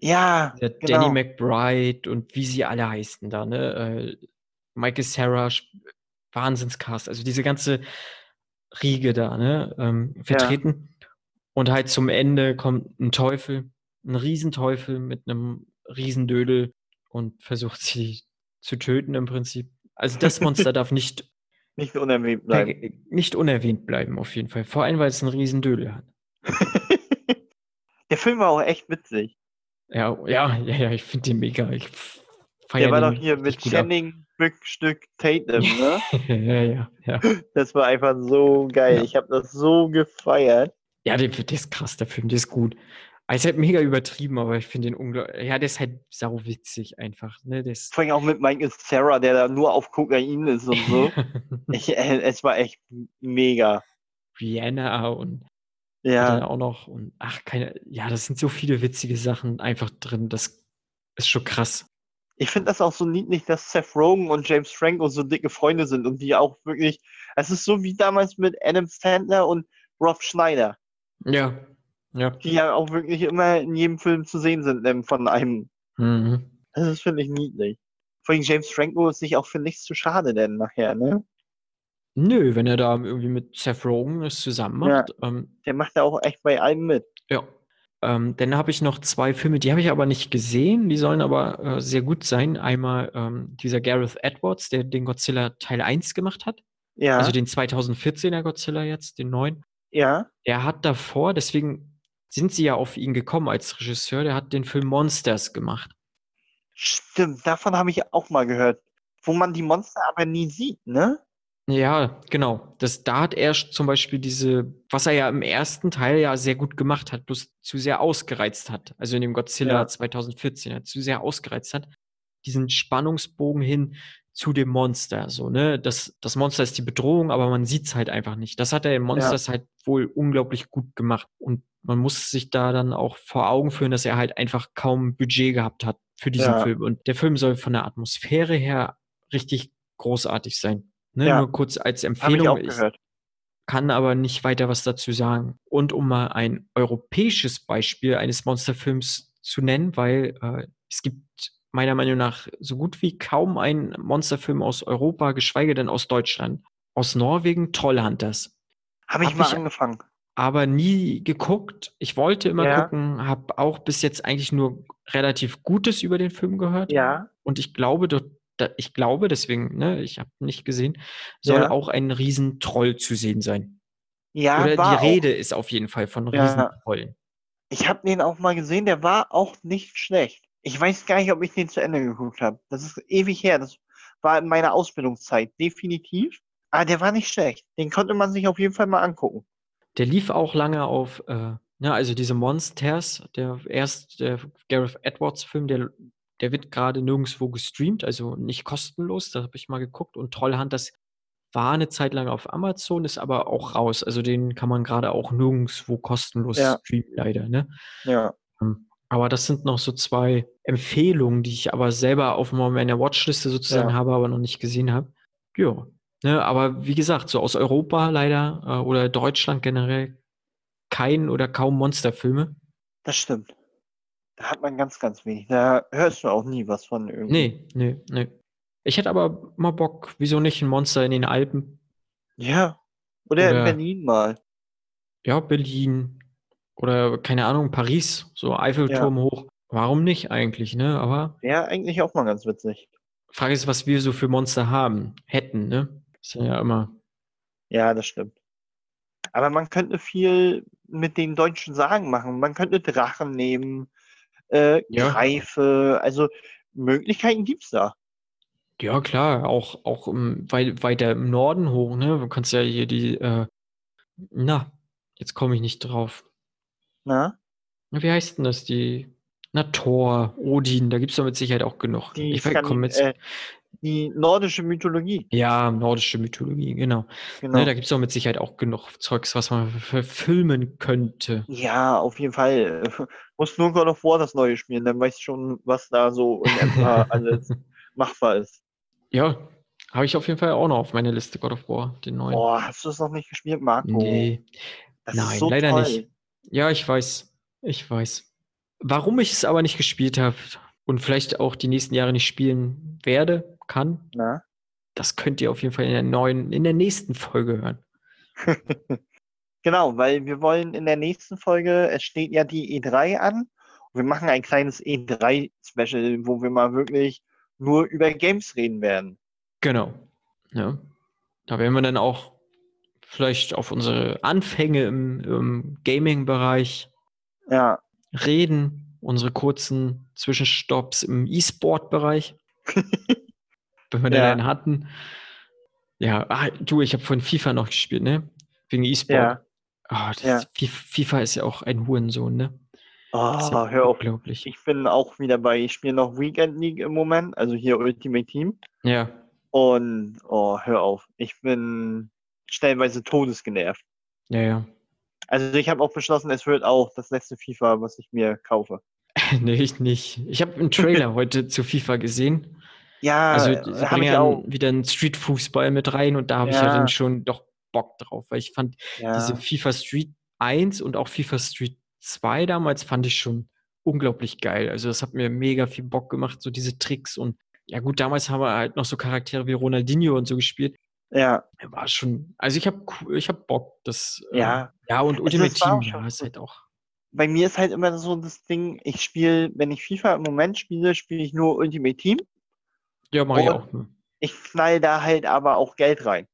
Ja, Der genau. Danny McBride und wie sie alle heißen da, ne? Äh, Michael Sarah, Wahnsinnscast, also diese ganze Riege da, ne? Ähm, vertreten. Und halt zum Ende kommt ein Teufel, ein Riesenteufel mit einem Riesendödel und versucht sie zu töten im Prinzip. Also das Monster darf nicht, Nicht unerwähnt bleiben. nicht unerwähnt bleiben, auf jeden Fall. Vor allem, weil es einen Riesendödel hat. Der Film war auch echt witzig. Ja, ja, ja, ja, ich finde den mega. Ich f- Der feier war doch hier mit. Channing Stück Tatum, ne? ja, ja, ja. Das war einfach so geil. Ja. Ich habe das so gefeiert. Ja, der, der ist krass, der Film, der ist gut. Er ist halt mega übertrieben, aber ich finde den unglaublich. Ja, der ist halt sauwitzig einfach. Ne? Ist Vor allem auch mit Michael Sarah, der da nur auf Kokain ist und so. ich, äh, es war echt mega. Rihanna und Ja, auch noch. Und ach, keine. Ja, das sind so viele witzige Sachen einfach drin. Das ist schon krass. Ich finde das auch so niedlich, dass Seth Rogen und James Franco so dicke Freunde sind und die auch wirklich. Es ist so wie damals mit Adam Sandler und Rob Schneider, Ja. Ja. die ja auch wirklich immer in jedem Film zu sehen sind ähm, von einem. Mhm. Das ist, finde ich, niedlich. Vor allem James Franco ist sich auch für nichts zu schade, denn nachher, ne? Nö, wenn er da irgendwie mit Seth Rogen es zusammen Ja. macht. Ähm, Der macht da auch echt bei allem mit. Ja. Ähm, dann habe ich noch zwei Filme, die habe ich aber nicht gesehen, die sollen aber äh, sehr gut sein. Einmal ähm, dieser Gareth Edwards, der den Godzilla Teil 1 gemacht hat, Ja, also den 2014er Godzilla jetzt, den neuen. ja, Der hat davor, deswegen sind sie ja auf ihn gekommen als Regisseur, der hat den Film Monsters gemacht. stimmt. Davon habe ich auch mal gehört. Wo man die Monster aber nie sieht, ne? Ja, genau. Das, da hat er zum Beispiel diese, was er ja im ersten Teil ja sehr gut gemacht hat, bloß zu sehr ausgereizt hat. Also in dem Godzilla Ja. 2014, er zu sehr ausgereizt hat. Diesen Spannungsbogen hin zu dem Monster. So, ne? Das, das Monster ist die Bedrohung, aber man sieht es halt einfach nicht. Das hat er in Monsters ja. halt wohl unglaublich gut gemacht. Und man muss sich da dann auch vor Augen führen, dass er halt einfach kaum Budget gehabt hat für diesen ja. Film. Und der Film soll von der Atmosphäre her richtig großartig sein. Ne? Ja. Nur kurz als Empfehlung. Ich, ich kann aber nicht weiter was dazu sagen. Und um mal ein europäisches Beispiel eines Monsterfilms zu nennen, weil äh, es gibt meiner Meinung nach so gut wie kaum einen Monsterfilm aus Europa, geschweige denn aus Deutschland. Aus Norwegen Trollhunters. Habe ich hab mal ich angefangen. Aber nie geguckt. Ich wollte immer ja. gucken, habe auch bis jetzt eigentlich nur relativ Gutes über den Film gehört. Ja. Und ich glaube, dort, ich glaube, deswegen, ne, ich habe nicht gesehen, soll ja. auch ein Riesentroll zu sehen sein. Ja, Oder die Rede ist auf jeden Fall von Riesentrollen. Ich habe den auch mal gesehen, der war auch nicht schlecht. Ich weiß gar nicht, ob ich den zu Ende geguckt habe. Das ist ewig her. Das war in meiner Ausbildungszeit, definitiv. Aber der war nicht schlecht. Den konnte man sich auf jeden Fall mal angucken. Der lief auch lange auf, äh, ja, also diese Monsters, der erst der Gareth Edwards-Film, der, der wird gerade nirgendwo gestreamt, also nicht kostenlos. Da habe ich mal geguckt. Und Trollhand, das war eine Zeit lang auf Amazon, ist aber auch raus. Also den kann man gerade auch nirgendwo kostenlos ja. streamen, leider. Ne? Ja. Hm. Aber das sind noch so zwei Empfehlungen, die ich aber selber auf meiner Watchliste sozusagen ja. habe, aber noch nicht gesehen habe. Ja. Ne, aber wie gesagt, so aus Europa leider äh, oder Deutschland generell kein oder kaum Monsterfilme. Das stimmt. Da hat man ganz, ganz wenig. Da hörst du auch nie was von irgendwie. Nee, nee, nee. Ich hätte aber mal Bock, wieso nicht ein Monster in den Alpen? Ja. Oder, oder in Berlin mal. Ja, Berlin, oder keine Ahnung, Paris, so Eiffelturm ja. hoch. Warum nicht eigentlich, ne? Aber. Ja, eigentlich auch mal ganz witzig. Frage ist, was wir so für Monster haben, hätten, ne? ist ja immer. Ja, das stimmt. Aber man könnte viel mit den deutschen Sagen machen. Man könnte Drachen nehmen, äh, ja. Greife, also Möglichkeiten gibt's da. Ja, klar, auch, auch im, weit, weiter im Norden hoch, ne? Du kannst ja hier die, äh, na, jetzt komme ich nicht drauf. Na? Wie heißt denn das? Die. Na, Thor, Odin, da gibt es doch mit Sicherheit auch genug. Die, ich komm jetzt. Äh, die nordische Mythologie. Ja, nordische Mythologie, genau. genau. Ne, da gibt es doch mit Sicherheit auch genug Zeugs, was man verfilmen könnte. Ja, auf jeden Fall. Muss nur God of War das neue spielen, dann weißt du schon, was da so in etwa alles machbar ist. Ja, habe ich auf jeden Fall auch noch auf meiner Liste, God of War, den neuen. Boah, hast du das noch nicht gespielt, Marco? Nee. Das Nein, so leider toll. nicht. Ja, ich weiß. Ich weiß. Warum ich es aber nicht gespielt habe und vielleicht auch die nächsten Jahre nicht spielen werde, kann, Na? das könnt ihr auf jeden Fall in der neuen, in der nächsten Folge hören. genau, weil wir wollen in der nächsten Folge, es steht ja die E3 an, wir machen ein kleines E3-Special, wo wir mal wirklich nur über Games reden werden. Genau. Ja. Da werden wir dann auch vielleicht auf unsere Anfänge im, im Gaming-Bereich ja. reden, unsere kurzen Zwischenstopps im E-Sport-Bereich, wenn wir ja. den hatten. Ja, ach, du, ich habe von FIFA noch gespielt, ne? Wegen E-Sport. Ja. Oh, ja. FIFA ist ja auch ein Hurensohn, ne? Oh, ja hör auf. Unglaublich. Ich bin auch wieder bei, ich spiele noch Weekend League im Moment, also hier Ultimate Team. Ja. Und, oh, hör auf. Ich bin stellenweise todesgenervt. Ja, ja. Also ich habe auch beschlossen, es wird auch das letzte FIFA, was ich mir kaufe. nee, ich nicht. Ich habe einen Trailer heute zu FIFA gesehen. Ja, also sie bringen ja wieder einen Street-Fußball mit rein und da habe ja. ich ja dann schon doch Bock drauf, weil ich fand ja. diese FIFA Street 1 und auch FIFA Street 2 damals fand ich schon unglaublich geil. Also das hat mir mega viel Bock gemacht, so diese Tricks und ja gut, damals haben wir halt noch so Charaktere wie Ronaldinho und so gespielt. Ja. War schon, also ich habe ich hab Bock, das. Ja. Ähm, ja, und Ultimate Team, ja, ist halt auch. Bei mir ist halt immer so das Ding, ich spiele, wenn ich FIFA im Moment spiele, spiele ich nur Ultimate Team. Ja, mache ich auch. Ne? Ich knall da halt aber auch Geld rein.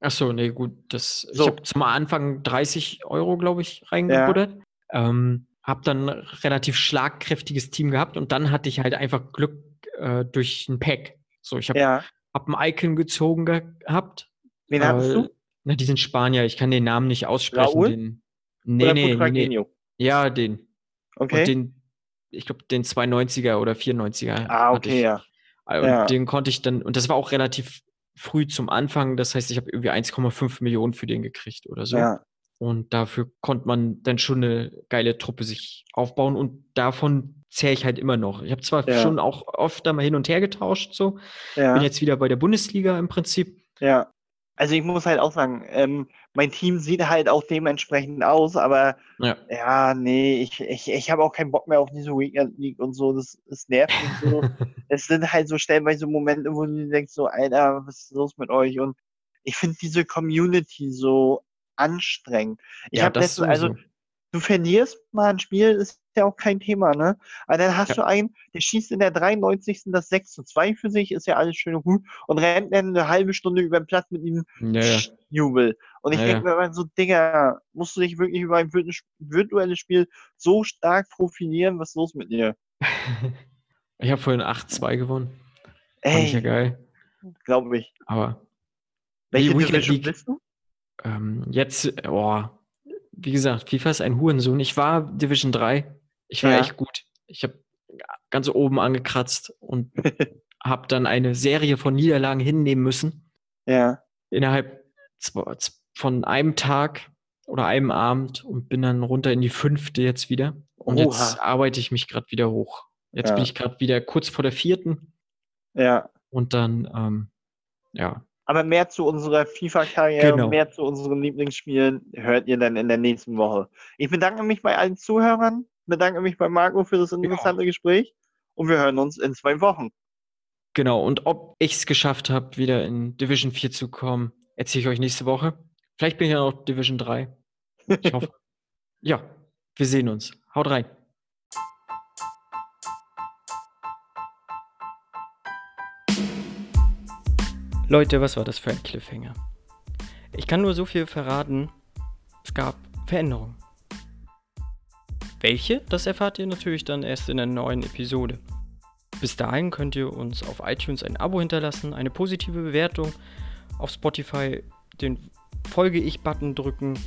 Ach so, nee, gut. Das, so. Ich habe zum Anfang 30 Euro, glaube ich, reingebuddert. Ja. Ähm, habe dann ein relativ schlagkräftiges Team gehabt und dann hatte ich halt einfach Glück äh, durch ein Pack. So, ich habe ja hab ein Icon gezogen gehabt. Wen äh, hattest du? Na, die sind Spanier, ich kann den Namen nicht aussprechen. Raul? Den, nee, nee, nee, Ja, den. Okay. Und den, ich glaube, den 290er oder 490er. Ah, okay, ja. Und Ja. den konnte ich dann, und das war auch relativ früh zum Anfang, das heißt, ich habe irgendwie 1,5 Millionen für den gekriegt oder so. Ja, Und dafür konnte man dann schon eine geile Truppe sich aufbauen und davon zähle ich halt immer noch. Ich habe zwar Ja. schon auch oft da mal hin und her getauscht, so. Bin jetzt wieder bei der Bundesliga im Prinzip. Ja. Also ich muss halt auch sagen, ähm, mein Team sieht halt auch dementsprechend aus, aber Ja. ja, nee, ich, ich, ich habe auch keinen Bock mehr auf diese Weekend League und so. Das, das nervt mich so. es sind halt so stellenweise Momente, wo du denkst, so, Alter, was ist los mit euch? Und ich finde diese Community so anstrengend. Ich Ja, habe das letztens, also. Du verlierst mal ein Spiel, ist ja auch kein Thema, ne? Aber dann hast Ja. du einen, der schießt in der 93. das 6 zu 2 für sich, ist ja alles schön und gut, und rennt dann eine halbe Stunde über den Platz mit diesem Ja, ja. Jubel. Und ich denke mir so, Digga, musst du dich wirklich über ein virtu- virtuelles Spiel so stark profilieren? Was ist los mit dir? Ich habe vorhin 8-2 gewonnen. Fand ich ja Ey, geil. glaube ich. Aber Welche Weekend Division League. bist du? ähm, jetzt, oh, wie gesagt, FIFA ist ein Hurensohn. Ich war Division 3. Ich war Ja. echt gut. Ich habe ganz oben angekratzt und habe dann eine Serie von Niederlagen hinnehmen müssen. Ja, Innerhalb von einem Tag oder einem Abend und bin dann runter in die fünfte jetzt wieder. Und jetzt Oha. arbeite ich mich gerade wieder hoch. Jetzt Ja. bin ich gerade wieder kurz vor der vierten ja. und dann, ähm, ja, Aber mehr zu unserer FIFA-Karriere, Genau. mehr zu unseren Lieblingsspielen hört ihr dann in der nächsten Woche. Ich bedanke mich bei allen Zuhörern, bedanke mich bei Marco für das interessante Gespräch und wir hören uns in zwei Wochen. Genau, und ob ich es geschafft habe, wieder in Division 4 zu kommen, erzähle ich euch nächste Woche. Vielleicht bin ich ja noch Division 3. Ich hoffe. ja, wir sehen uns. Haut rein. Leute, was war das für ein Cliffhanger? Ich kann nur so viel verraten. Es gab Veränderungen. Welche? Das erfahrt ihr natürlich dann erst in der neuen Episode. Bis dahin könnt ihr uns auf iTunes ein Abo hinterlassen, eine positive Bewertung, auf Spotify den Folge ich-Button drücken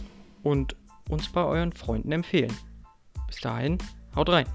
und uns bei euren Freunden empfehlen. Bis dahin, haut rein.